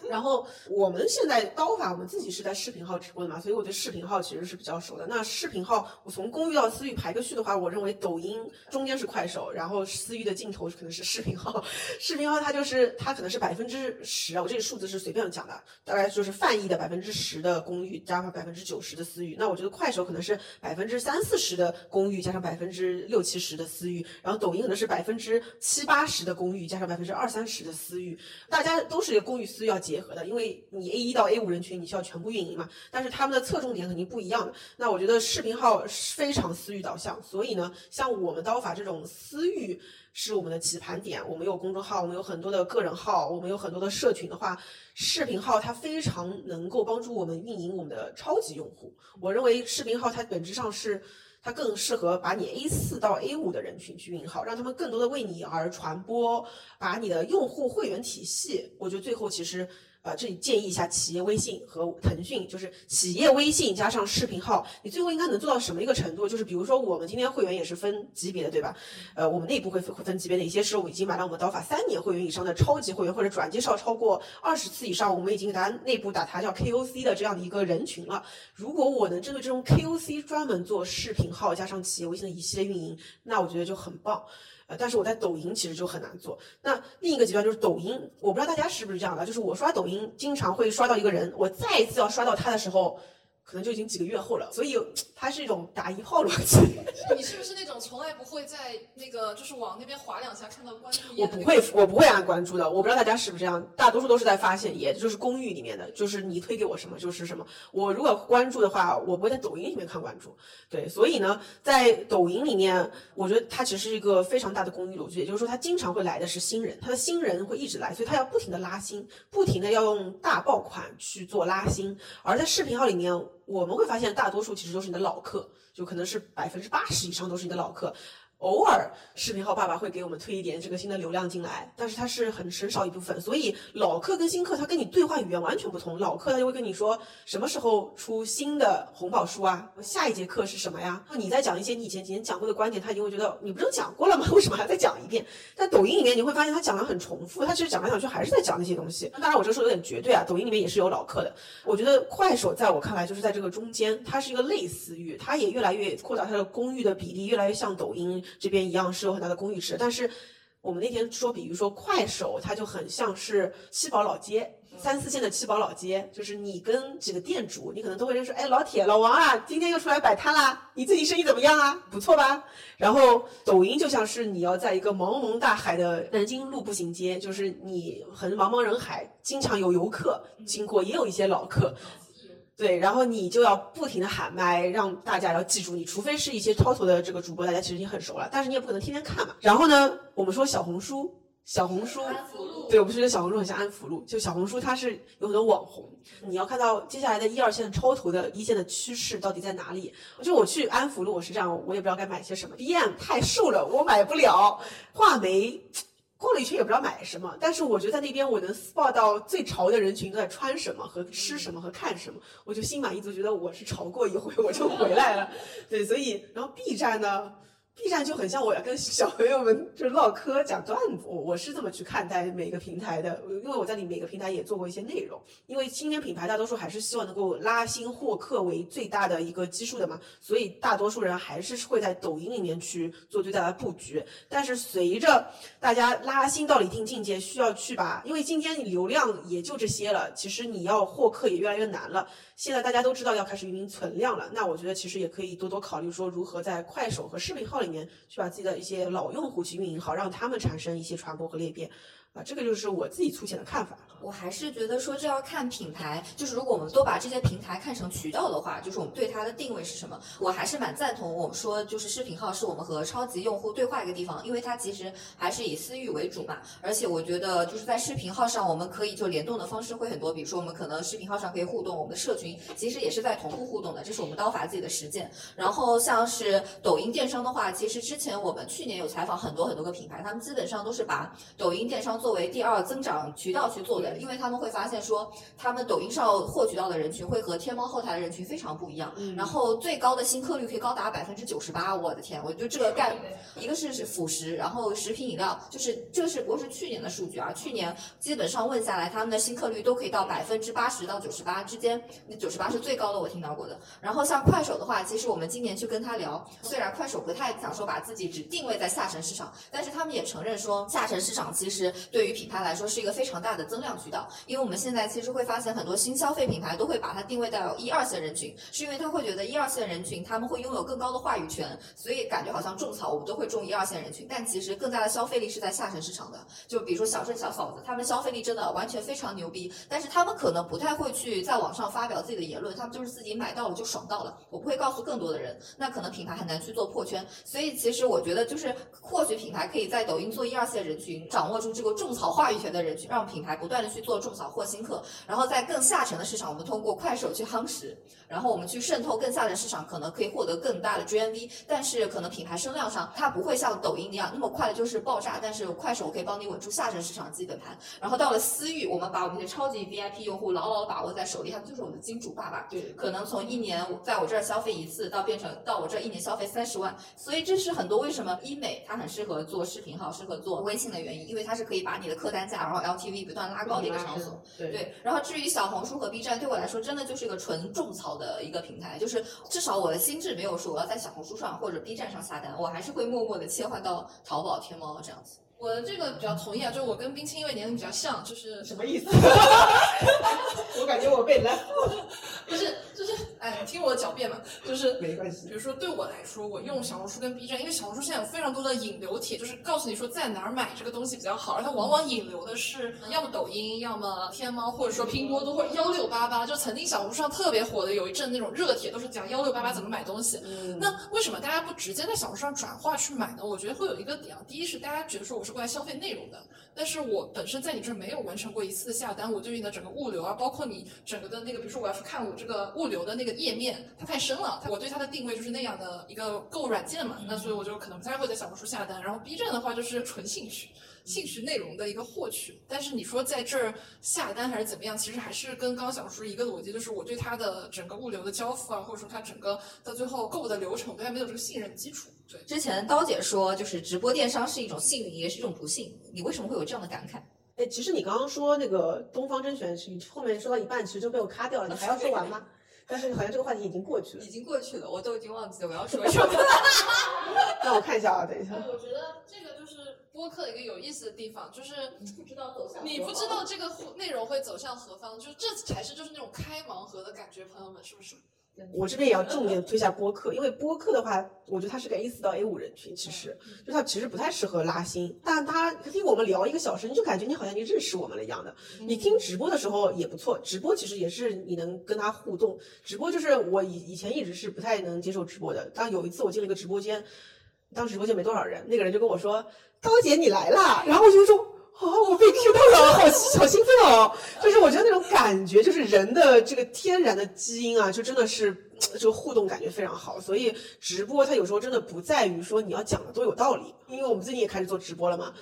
然后我们现在刀法，我们自己是在视频号直播的嘛，所以我对视频号其实是比较熟的。那视频号，我从公域到私域排个序的话，我认为抖音中间是快手，然后私域的尽头可能是视频号。视频号它就是它可能是百分之十啊，我这个数字是随便讲的，大概就是泛译的百分之十的公域加上百分之九十的私域。那我觉得快手可能是百分之三四十的公域加上百分之六七十的私域，然后抖音可能是百分之七八十的公域加上百分之二三十的私域。大家都是一个公域私域要结合的，因为你 A 一到 A 五人群你需要全部运营嘛，但是他们的侧重点肯定不一样的。那我觉得视频号非常私域导向，所以呢，像我们刀法这种私域是我们的起盘点。我们有公众号，我们有很多的个人号，我们有很多的社群的话，视频号它非常能够帮助我们运营我们的超级用户。我认为视频号它本质上是。它更适合把你 A 四到 A 五的人群去运营好，让他们更多的为你而传播，把你的用户会员体系，我觉得最后其实。呃，这里建议一下企业微信和腾讯，就是企业微信加上视频号，你最后应该能做到什么一个程度？就是比如说我们今天会员也是分级别的，对吧？呃，我们内部会分会分级别，哪些是我已经买了我们刀法三年会员以上的超级会员，或者转介绍超过二十次以上，我们已经给大家内部打它叫 KOC 的这样的一个人群了。如果我能针对这种 KOC 专门做视频号加上企业微信的一系列运营，那我觉得就很棒。呃，但是我在抖音其实就很难做。那另一个极端就是抖音，我不知道大家是不是这样的，就是我刷抖音经常会刷到一个人，我再一次要刷到他的时候，可能就已经几个月后了。所以 它是一种打一炮逻辑。你是不是那种从来不会在那个就是往那边划两下看到关注我不会，我不会按关注的。我不知道大家是不是这样，大多数都是在发现，也就是公寓里面的，就是你推给我什么就是什么。我如果关注的话，我不会在抖音里面看关注。对，所以呢，在抖音里面，我觉得它其实是一个非常大的公寓逻辑，也就是说，它经常会来的是新人，它的新人会一直来，所以它要不停的拉新，不停的要用大爆款去做拉新。而在视频号里面，我们会发现大多数其实都是你的老客，就可能是百分之八十以上都是你的老客。偶尔视频号爸爸会给我们推一点这个新的流量进来，但是它是很很少一部分，所以老客跟新客他跟你对话语言完全不同。老客他就会跟你说什么时候出新的红宝书啊，下一节课是什么呀？你在讲一些你以前几年讲过的观点，他一定会觉得你不是都讲过了吗？为什么还要再讲一遍？在抖音里面你会发现他讲的很重复，他其实讲来讲去还是在讲那些东西。当然我这个说有点绝对啊，抖音里面也是有老客的。我觉得快手在我看来就是在这个中间，它是一个类似于，它也越来越扩大它的公寓的比例，越来越像抖音这边一样是有很大的公寓池。但是我们那天说，比如说快手，它就很像是七宝老街。三四线的七宝老街，就是你跟几个店主，你可能都会认识。哎，老铁、老王啊，今天又出来摆摊啦，你最近生意怎么样啊？不错吧？然后抖音就像是你要在一个茫茫大海的南京路步行街，就是你很茫茫人海，经常有游客经过，也有一些老客。对，然后你就要不停的喊麦，让大家要记住你，除非是一些超头的这个主播，大家其实已经很熟了，但是你也不可能天天看嘛。然后呢，我们说小红书，小红书，对，我们觉得小红书很像安福路，就小红书它是有很多网红，你要看到接下来的一二线超头的一线的趋势到底在哪里。就我去安福路，我是这样，我也不知道该买些什么，BM 太瘦了，我买不了，画眉。逛了一圈也不知道买什么，但是我觉得在那边我能 spot 到最潮的人群都在穿什么和吃什么和看什么，我就心满意足，觉得我是潮过一回我就回来了。对，所以然后 B 站呢，B 站就很像我要跟小朋友们就唠嗑讲段子，我我是这么去看待每个平台的，因为我在里每个平台也做过一些内容，因为今天品牌大多数还是希望能够拉新获客为最大的一个基数的嘛，所以大多数人还是会在抖音里面去做最大的布局，但是随着大家拉新到了一定境界，需要去把，因为今天流量也就这些了，其实你要获客也越来越难了。现在大家都知道要开始运营存量了，那我觉得其实也可以多多考虑说如何在快手和视频号里里面去把自己的一些老用户去运营好，让他们产生一些传播和裂变。啊，这个就是我自己粗浅的看法。我还是觉得说这要看品牌，就是如果我们都把这些平台看成渠道的话，就是我们对它的定位是什么？我还是蛮赞同我们说，就是视频号是我们和超级用户对话一个地方，因为它其实还是以私域为主嘛。而且我觉得就是在视频号上，我们可以就联动的方式会很多，比如说我们可能视频号上可以互动，我们的社群其实也是在同步互动的，这是我们刀法自己的实践。然后像是抖音电商的话，其实之前我们去年有采访很多很多个品牌，他们基本上都是把抖音电商作为第二增长渠道去做的，因为他们会发现说，他们抖音上获取到的人群会和天猫后台的人群非常不一样，然后最高的新客率可以高达百分之九十八，我的天，我觉得这个概，一个是是辅食，然后食品饮料，就是这个是不过是去年的数据啊，去年基本上问下来，他们的新客率都可以到百分之八十到九十八之间，那九十八是最高的，我听到过的。然后像快手的话，其实我们今年去跟他聊，虽然快手不太想说把自己只定位在下沉市场，但是他们也承认说，下沉市场其实对于品牌来说是一个非常大的增量渠道，因为我们现在其实会发现很多新消费品牌都会把它定位到一二线人群，是因为他会觉得一二线人群他们会拥有更高的话语权，所以感觉好像种草我们都会种一二线人群，但其实更大的消费力是在下沉市场的，就比如说小镇小嫂子，他们消费力真的完全非常牛逼，但是他们可能不太会去在网上发表自己的言论，他们就是自己买到了就爽到了，我不会告诉更多的人，那可能品牌很难去做破圈，所以其实我觉得就是或许品牌可以在抖音做一二线人群，掌握住这个种草话语权的人群，让品牌不断的去做种草获新客，然后在更下沉的市场，我们通过快手去夯实，然后我们去渗透更下沉市场，可能可以获得更大的 GMV，但是可能品牌声量上它不会像抖音一样那么快的就是爆炸，但是快手可以帮你稳住下沉市场基本盘，然后到了私域，我们把我们这些超级 VIP 用户牢牢的把握在手里，他们就是我们的金主爸爸，对可能从一年在我这儿消费一次，到变成到我这儿一年消费三十万，所以这是很多为什么医美它很适合做视频号、适合做微信的原因，因为它是可以把你的客单价，然后 LTV 不断拉高的一个场所。对对，然后至于小红书和 B 站，对我来说真的就是一个纯种草的一个平台，就是至少我的心智没有说我要在小红书上或者 B 站上下单，我还是会默默的切换到淘宝、天猫这样子。我的这个比较同意啊，就是我跟冰清因为年龄比较像，就是什么意思？我感觉我被拦，不是就是哎，听我狡辩嘛，就是没关系比。如说对我来说，我用小红书跟 B 站，因为小红书现在有非常多的引流帖，就是告诉你说在哪儿买这个东西比较好，而它往往引流的是要么抖音，要么天猫，或者说拼多多或者幺六八八，就曾经小红书上特别火的有一阵那种热帖，都是讲幺六八八怎么买东西。嗯那为什么大家不直接在小红书上转化去买呢？我觉得会有一个点啊，第一是大家觉得说我是过来消费内容的，但是我本身在你这儿没有完成过一次的下单，我对你的整个物流啊，包括你整个的那个，比如说我要去看我这个物流的那个页面，它太深了，我对它的定位就是那样的一个购物软件嘛，那所以我就可能不太会在小红书下单。然后 B 站的话就是纯兴趣。兴趣内容的一个获取，但是你说在这儿下单还是怎么样，其实还是跟刚刚小红书一个逻辑，就是我对它的整个物流的交付啊，或者说它整个到最后购物的流程，我对它没有这个信任基础。对，之前刀姐说，就是直播电商是一种幸运，也是一种不幸，你为什么会有这样的感慨？哎，其实你刚刚说那个东方甄选是后面说到一半，其实就被我卡掉了，你还要说完吗？但是好像这个话题已经过去了已。经过去了，我都已经忘记了我要说 什么。那我看一下啊，等一下。我觉得这个就是播客的一个有意思的地方，就是不知道走向你不知道这个内容会走向何方，就是这才是就是那种开盲盒的感觉，朋友们是不是？我这边也要重点推一下播客，因为播客的话，我觉得它是个 A 四到 A 五人群，其实就它其实不太适合拉新，但它听我们聊一个小时，你就感觉你好像你认识我们了一样的。你听直播的时候也不错，直播其实也是你能跟他互动。直播就是我以以前一直是不太能接受直播的，但有一次我进了一个直播间，当时直播间没多少人，那个人就跟我说：“刀姐你来啦！”然后我就说。啊，我被 Q 到了，好好兴奋哦！就是我觉得那种感觉，就是人的这个天然的基因啊，就真的是这个互动感觉非常好。所以直播它有时候真的不在于说你要讲的多有道理，因为我们最近也开始做直播了嘛。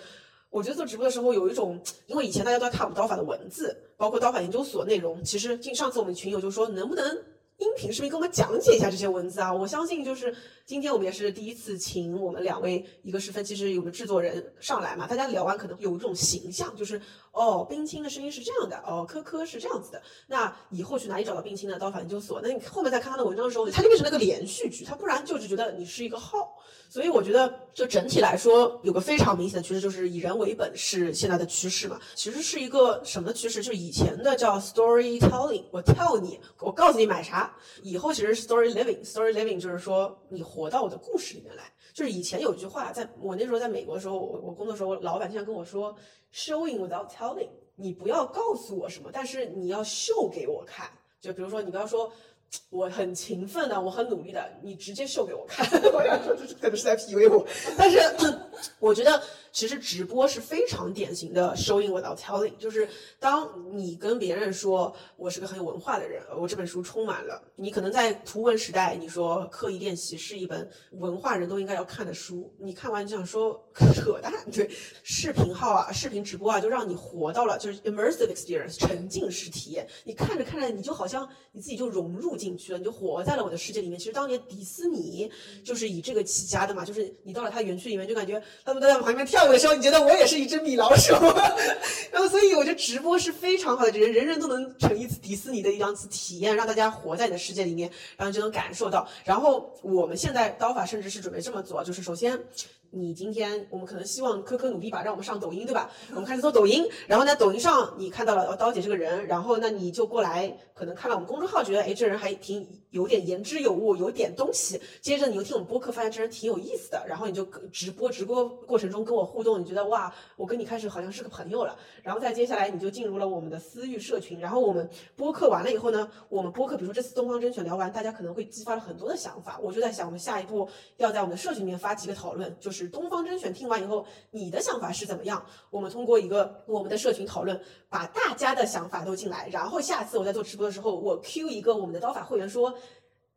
我觉得做直播的时候有一种，因为以前大家都在看我们刀法的文字，包括刀法研究所内容。其实，进上次我们群友就说，能不能音频视频给我们讲解一下这些文字啊？我相信就是今天我们也是第一次请我们两位，一个是分析师，有个制作人上来嘛，大家聊完可能有这种形象，就是哦，冰清的声音是这样的，哦，科科是这样子的。那以后去哪里找到冰清呢刀法研究所？那你后面再看他的文章的时候，他就变成了个连续剧，他不然就是觉得你是一个号。所以我觉得，就整体来说，有个非常明显的趋势，就是以人为本是现在的趋势嘛。其实是一个什么趋势？就是以前的叫 storytelling，我 tell 你，我告诉你买啥。以后其实是 story living，story living 就是说你活到我的故事里面来。就是以前有一句话，在我那时候在美国的时候，我我工作的时候，老板经常跟我说，showing without telling，你不要告诉我什么，但是你要秀给我看。就比如说，你不要说。我很勤奋的，我很努力的，你直接秀给我看。我想说，这是可能是在 PUA 我，但是我觉得其实直播是非常典型的 showing without telling，就是当你跟别人说我是个很有文化的人，我这本书充满了，你可能在图文时代，你说刻意练习是一本文化人都应该要看的书，你看完就想说扯淡。对，视频号啊，视频直播啊，就让你活到了就是 immersive experience 沉浸式体验，你看着看着，你就好像你自己就融入进去了，你就活在了我的世界里面。其实当年迪士尼就是以这个起家的嘛，就是你到了它园区里面，就感觉他们都在旁边跳舞的时候，你觉得我也是一只米老鼠。然后，所以我觉得直播是非常好的，人人人都能成一次迪士尼的一样次体验，让大家活在你的世界里面，然后就能感受到。然后我们现在刀法甚至是准备这么做，就是首先。你今天我们可能希望科科努力吧，让我们上抖音，对吧？我们开始做抖音，然后呢，抖音上你看到了刀姐这个人，然后那你就过来，可能看了我们公众号，觉得哎这人还挺有点言之有物，有点东西。接着你又听我们播客，发现这人挺有意思的，然后你就直播直播过程中跟我互动，你觉得哇，我跟你开始好像是个朋友了。然后再接下来你就进入了我们的私域社群，然后我们播客完了以后呢，我们播客比如说这次东方甄选聊完，大家可能会激发了很多的想法，我就在想我们下一步要在我们的社群里面发几个讨论，就是东方甄选听完以后你的想法是怎么样？我们通过一个我们的社群讨论，把大家的想法都进来，然后下次我在做直播的时候，我 Q 一个我们的刀法会员说，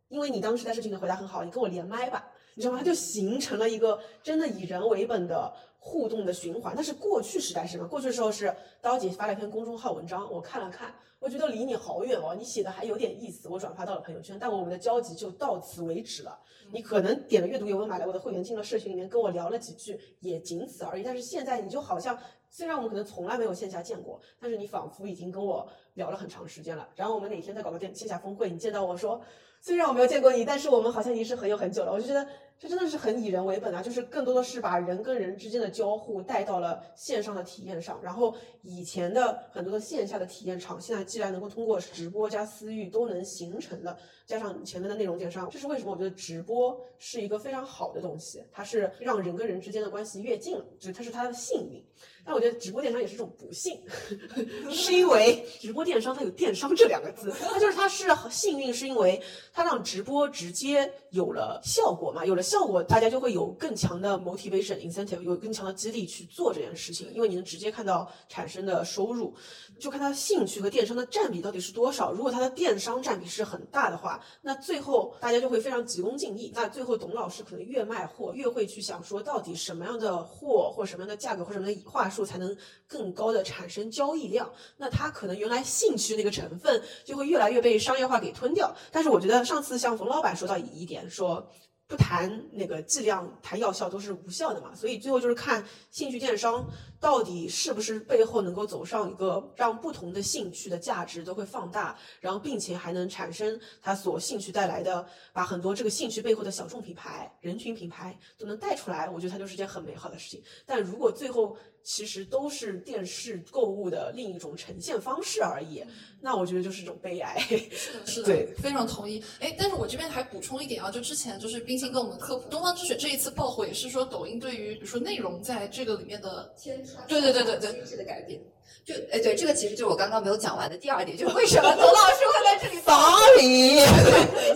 因为你当时在社群里回答很好，你跟我连麦吧，你知道吗？它就形成了一个真的以人为本的互动的循环。但是过去时代是什么？过去的时候是刀姐发了一篇公众号文章，我看了看，我觉得离你好远哦，你写的还有点意思，我转发到了朋友圈，但我们的交集就到此为止了。你可能点了阅读原文，买了我的会员，进了社群里面跟我聊了几句，也仅此而已。但是现在你就好像，虽然我们可能从来没有线下见过，但是你仿佛已经跟我聊了很长时间了。然后我们哪天再搞个线线下峰会，你见到我说，虽然我没有见过你，但是我们好像已经是很有很久了。我就觉得这真的是很以人为本啊，就是更多的是把人跟人之间的交互带到了线上的体验上。然后以前的很多的线下的体验场，现在既然能够通过直播加私域都能形成了。加上前面的内容电商，这是为什么？我觉得直播是一个非常好的东西，它是让人跟人之间的关系越近，就是它是它的幸运。但我觉得直播电商也是一种不幸，是因为直播电商它有“电商”这两个字，它就是它是幸运，是因为它让直播直接有了效果嘛，有了效果，大家就会有更强的 motivation incentive，有更强的激励去做这件事情，因为你能直接看到产生的收入，就看它兴趣和电商的占比到底是多少。如果它的电商占比是很大的话，那最后大家就会非常急功近利。那最后董老师可能越卖货，越会去想说，到底什么样的货或什么样的价格或什么的话术才能更高的产生交易量？那他可能原来兴趣那个成分就会越来越被商业化给吞掉。但是我觉得上次像冯老板说到一点说。不谈那个剂量，谈药效都是无效的嘛，所以最后就是看兴趣电商到底是不是背后能够走上一个让不同的兴趣的价值都会放大，然后并且还能产生它所兴趣带来的，把很多这个兴趣背后的小众品牌、人群品牌都能带出来，我觉得它就是件很美好的事情。但如果最后其实都是电视购物的另一种呈现方式而已，那我觉得就是一种悲哀。是的，是的，对，非常同意。哎，但是我这边还补充一点啊，就之前就是冰心跟我们科普，东方之雪这一次爆火也是说抖音对于比如说内容在这个里面的天穿对对对对对机制的改变。就哎，对，这个其实就是我刚刚没有讲完的第二点，就是为什么 董老师会在这里发你？等一下下，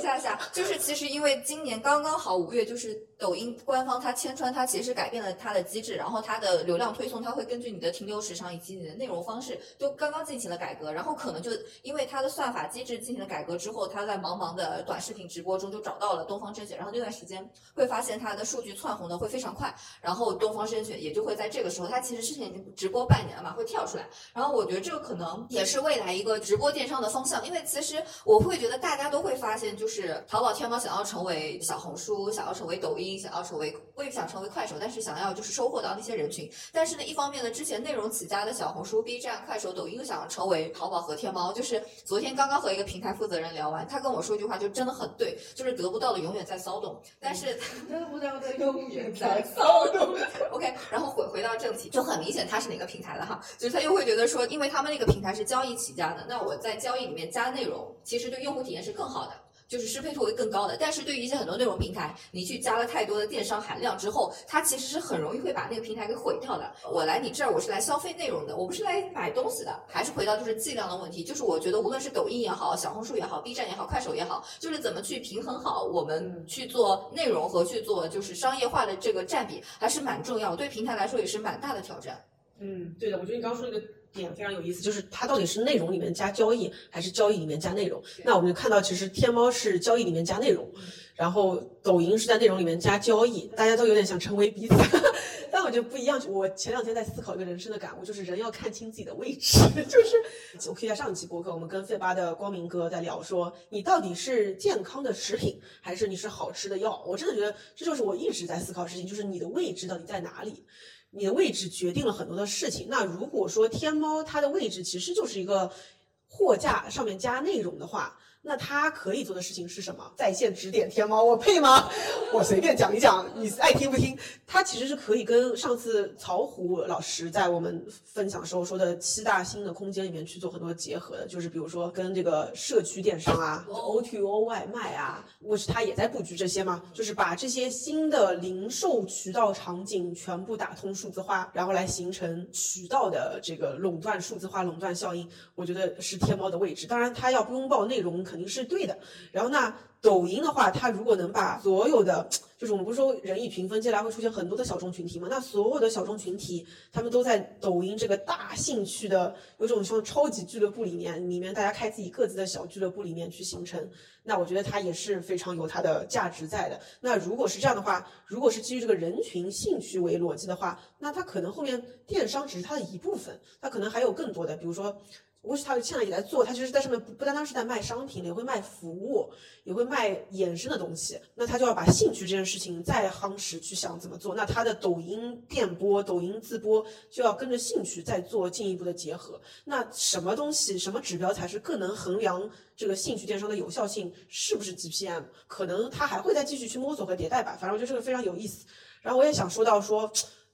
就是其实因为今年刚刚好五月，就是抖音官方它千川它其实改变了它的机制，然后它的流量推送它会根据你的停留时长以及你的内容方式，就刚刚进行了改革，然后可能就因为它的算法机制进行了改革之后，它在茫茫的短视频直播中就找到了东方甄选，然后那段时间会发现它的数据窜红的会非常快，然后东方甄选也就会在这个时候，它其实之前已经直播半年了嘛，会跳出来。然后我觉得这个可能也是未来一个直播电商的方向，因为其实我会觉得大家都会发现，就是淘宝、天猫想要成为小红书，想要成为抖音，想要成为未必想成为快手，但是想要就是收获到那些人群。但是呢，一方面呢，之前内容起家的小红书、B 站、快手、抖音又想要成为淘宝和天猫。就是昨天刚刚和一个平台负责人聊完，他跟我说一句话，就真的很对，就是得不到的永远在骚动，但是 得不到的永远 在骚动。OK，然后回回到正题，就很明显他是哪个平台的哈，就是他又会觉得说，因为他们那个平台是交易起家的，那我在交易里面加内容，其实对用户体验是更好的，就是适配度会更高的。但是对于一些很多内容平台，你去加了太多的电商含量之后，它其实是很容易会把那个平台给毁掉的。我来你这儿，我是来消费内容的，我不是来买东西的。还是回到就是剂量的问题，就是我觉得无论是抖音也好，小红书也好，B 站也好，快手也好，就是怎么去平衡好我们去做内容和去做就是商业化的这个占比，还是蛮重要，对平台来说也是蛮大的挑战。嗯，对的，我觉得你刚刚说那个点非常有意思，就是它到底是内容里面加交易，还是交易里面加内容？那我们就看到，其实天猫是交易里面加内容，然后抖音是在内容里面加交易，大家都有点想成为彼此，但我觉得不一样。我前两天在思考一个人生的感悟，就是人要看清自己的位置。就是我可以在上一期播客，我们跟费巴的光明哥在聊说，你到底是健康的食品，还是你是好吃的药？我真的觉得这就是我一直在思考的事情，就是你的位置到底在哪里？你的位置决定了很多的事情。那如果说天猫它的位置其实就是一个货架上面加内容的话，那他可以做的事情是什么？在线指点天猫，我配吗？我随便讲一讲，你爱听不听？他其实是可以跟上次曹虎老师在我们分享时候说的七大新的空间里面去做很多结合的，就是比如说跟这个社区电商啊、O to O 外卖啊，我是他也在布局这些嘛，就是把这些新的零售渠道场景全部打通数字化，然后来形成渠道的这个垄断数字化垄断效应。我觉得是天猫的位置。当然，它要拥抱内容肯定是对的。然后那抖音的话，它如果能把所有的，就是我们不是说人以群分，接下来会出现很多的小众群体嘛？那所有的小众群体，他们都在抖音这个大兴趣的有种像超级俱乐部里面，里面大家开自己各自的小俱乐部里面去形成。那我觉得它也是非常有它的价值在的。那如果是这样的话，如果是基于这个人群兴趣为逻辑的话，那它可能后面电商只是它的一部分，它可能还有更多的，比如说。我是他现在也在做，他其实在上面不不单单是在卖商品，也会卖服务，也会卖衍生的东西。那他就要把兴趣这件事情再夯实去想怎么做。那他的抖音电播、抖音自播就要跟着兴趣再做进一步的结合。那什么东西、什么指标才是更能衡量这个兴趣电商的有效性？是不是 GPM？可能他还会再继续去摸索和迭代吧。反正我觉得这个非常有意思。然后我也想说到说。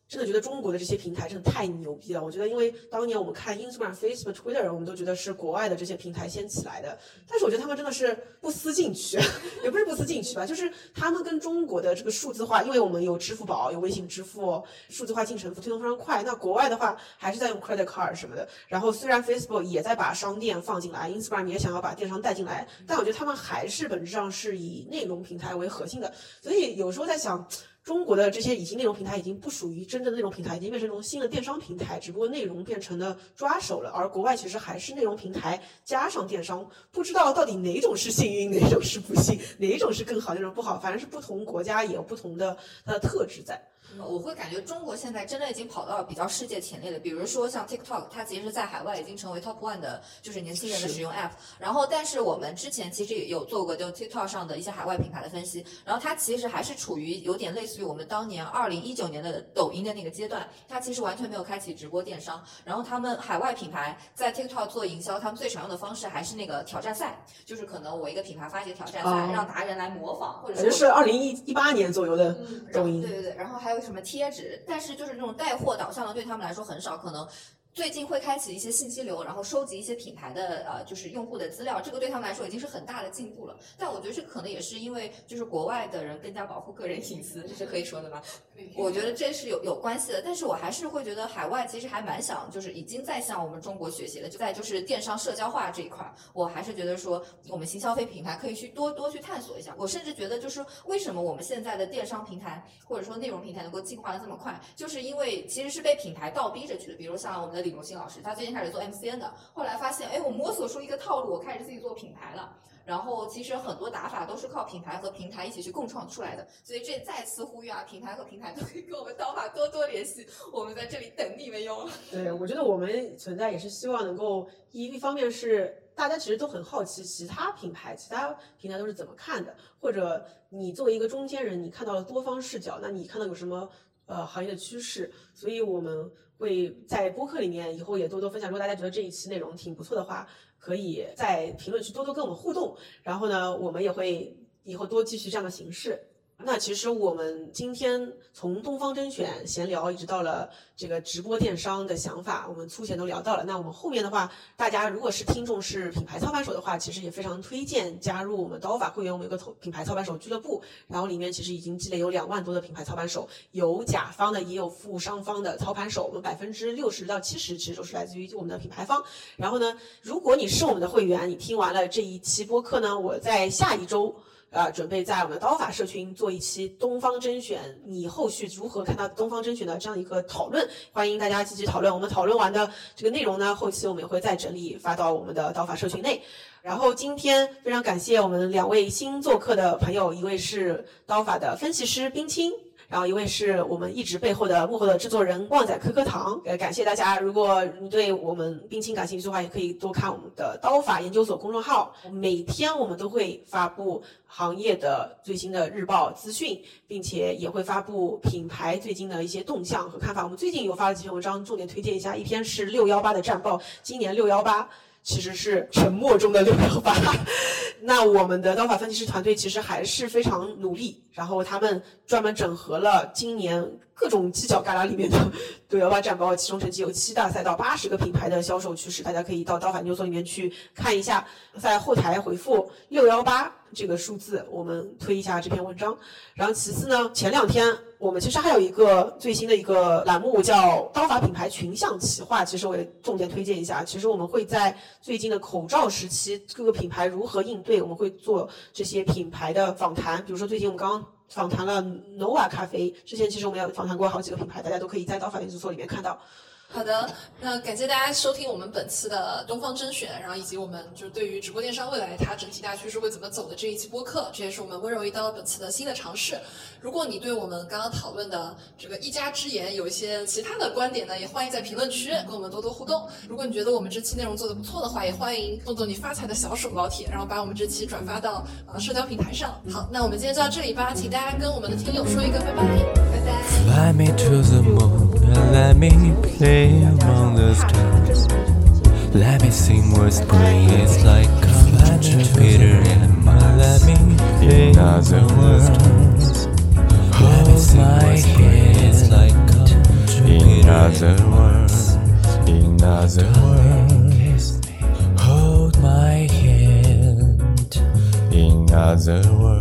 真的觉得中国的这些平台真的太牛逼了。我觉得，因为当年我们看 Instagram、Facebook、Twitter，我们都觉得是国外的这些平台先起来的。但是我觉得他们真的是不思进取，也不是不思进取吧，就是他们跟中国的这个数字化，因为我们有支付宝、有微信支付，数字化进程推动非常快。那国外的话还是在用 credit card 什么的。然后虽然 Facebook 也在把商店放进来，Instagram 也想要把电商带进来，但我觉得他们还是本质上是以内容平台为核心的。所以有时候在想。中国的这些已经内容平台已经不属于真正的内容平台，已经变成一种新的电商平台，只不过内容变成了抓手了。而国外其实还是内容平台加上电商，不知道到底哪种是幸运，哪种是不幸，哪种是更好，哪种不好，反正是不同国家也有不同的它的特质在。我会感觉中国现在真的已经跑到比较世界前列的，比如说像 TikTok，它其实在海外已经成为 Top One 的，就是年轻人的使用 App。然后，但是我们之前其实也有做过就 TikTok 上的一些海外品牌的分析，然后它其实还是处于有点类似于我们当年二零一九年的抖音的那个阶段，它其实完全没有开启直播电商。然后他们海外品牌在 TikTok 做营销，他们最常用的方式还是那个挑战赛，就是可能我一个品牌发起挑战赛，让达人来模仿，或者说是二零一一八年左右的抖音。对对对，然后还有什么贴纸。但是就是那种带货导向的，对他们来说很少，可能。最近会开启一些信息流，然后收集一些品牌的呃，就是用户的资料，这个对他们来说已经是很大的进步了。但我觉得这可能也是因为就是国外的人更加保护个人隐私，这是可以说的吗？我觉得这是有有关系的。但是我还是会觉得海外其实还蛮想，就是已经在向我们中国学习了。就在就是电商社交化这一块，我还是觉得说我们新消费品牌可以去多多去探索一下。我甚至觉得就是为什么我们现在的电商平台或者说内容平台能够进化的这么快，就是因为其实是被品牌倒逼着去的。比如像我们的。李荣新老师，他最近开始做 MCN 的，后来发现，哎，我摸索出一个套路，我开始自己做品牌了。然后其实很多打法都是靠品牌和平台一起去共创出来的。所以这再次呼吁啊，品牌和平台都可以跟我们刀法多多联系，我们在这里等你们哟。对，我觉得我们存在也是希望能够一一方面是大家其实都很好奇其他品牌、其他平台都是怎么看的，或者你作为一个中间人，你看到了多方视角，那你看到有什么呃行业的趋势？所以我们。会在播客里面以后也多多分享。如果大家觉得这一期内容挺不错的话，可以在评论区多多跟我们互动。然后呢，我们也会以后多继续这样的形式。那其实我们今天从东方甄选闲聊，一直到了这个直播电商的想法，我们粗浅都聊到了。那我们后面的话，大家如果是听众是品牌操盘手的话，其实也非常推荐加入我们刀法会员，我们有个品牌操盘手俱乐部。然后里面其实已经积累有两万多的品牌操盘手，有甲方的，也有服商方的操盘手。我们百分之六十到七十其实都是来自于我们的品牌方。然后呢，如果你是我们的会员，你听完了这一期播客呢，我在下一周。啊，准备在我们的刀法社群做一期东方甄选，你后续如何看到东方甄选的这样一个讨论？欢迎大家积极讨论。我们讨论完的这个内容呢，后期我们也会再整理发到我们的刀法社群内。然后今天非常感谢我们两位新做客的朋友，一位是刀法的分析师冰清。然后一位是我们一直背后的幕后的制作人旺仔可可糖，呃，感谢大家。如果你对我们冰清感兴趣的话，也可以多看我们的刀法研究所公众号。每天我们都会发布行业的最新的日报资讯，并且也会发布品牌最近的一些动向和看法。我们最近有发了几篇文章，重点推荐一下。一篇是六幺八的战报，今年六幺八。其实是沉默中的六幺八。那我们的刀法分析师团队其实还是非常努力，然后他们专门整合了今年各种犄角旮旯里面的六幺八战报，其中成绩有七大赛道八十个品牌的销售趋势，大家可以到刀法研究所里面去看一下，在后台回复六幺八这个数字，我们推一下这篇文章。然后其次呢，前两天我们其实还有一个最新的一个栏目叫刀法品牌群像企划，其实我也重点推荐一下。其实我们会在最近的口罩时期，各个品牌如何应对，我们会做这些品牌的访谈。比如说最近我们刚刚访谈了 Nova 咖啡，之前其实我们也访谈过好几个品牌，大家都可以在刀法研究所里面看到。好的，那感谢大家收听我们本次的东方甄选，然后以及我们就是对于直播电商未来它整体大趋势会怎么走的这一期播客，这也是我们温柔一刀本次的新的尝试。如果你对我们刚刚讨论的这个一家之言有一些其他的观点呢，也欢迎在评论区跟我们多多互动。如果你觉得我们这期内容做的不错的话，也欢迎动动你发财的小手老铁，然后把我们这期转发到呃社交平台上。好，那我们今天就到这里吧，请大家跟我们的听友说一个拜拜，拜拜。Fly me to the moon and let me play among the stars. Let me sing what spring is like. Come Jupiter and Mars. Let me play in other words. Hold my hand like in other words. In other words. Hold my hand in other words.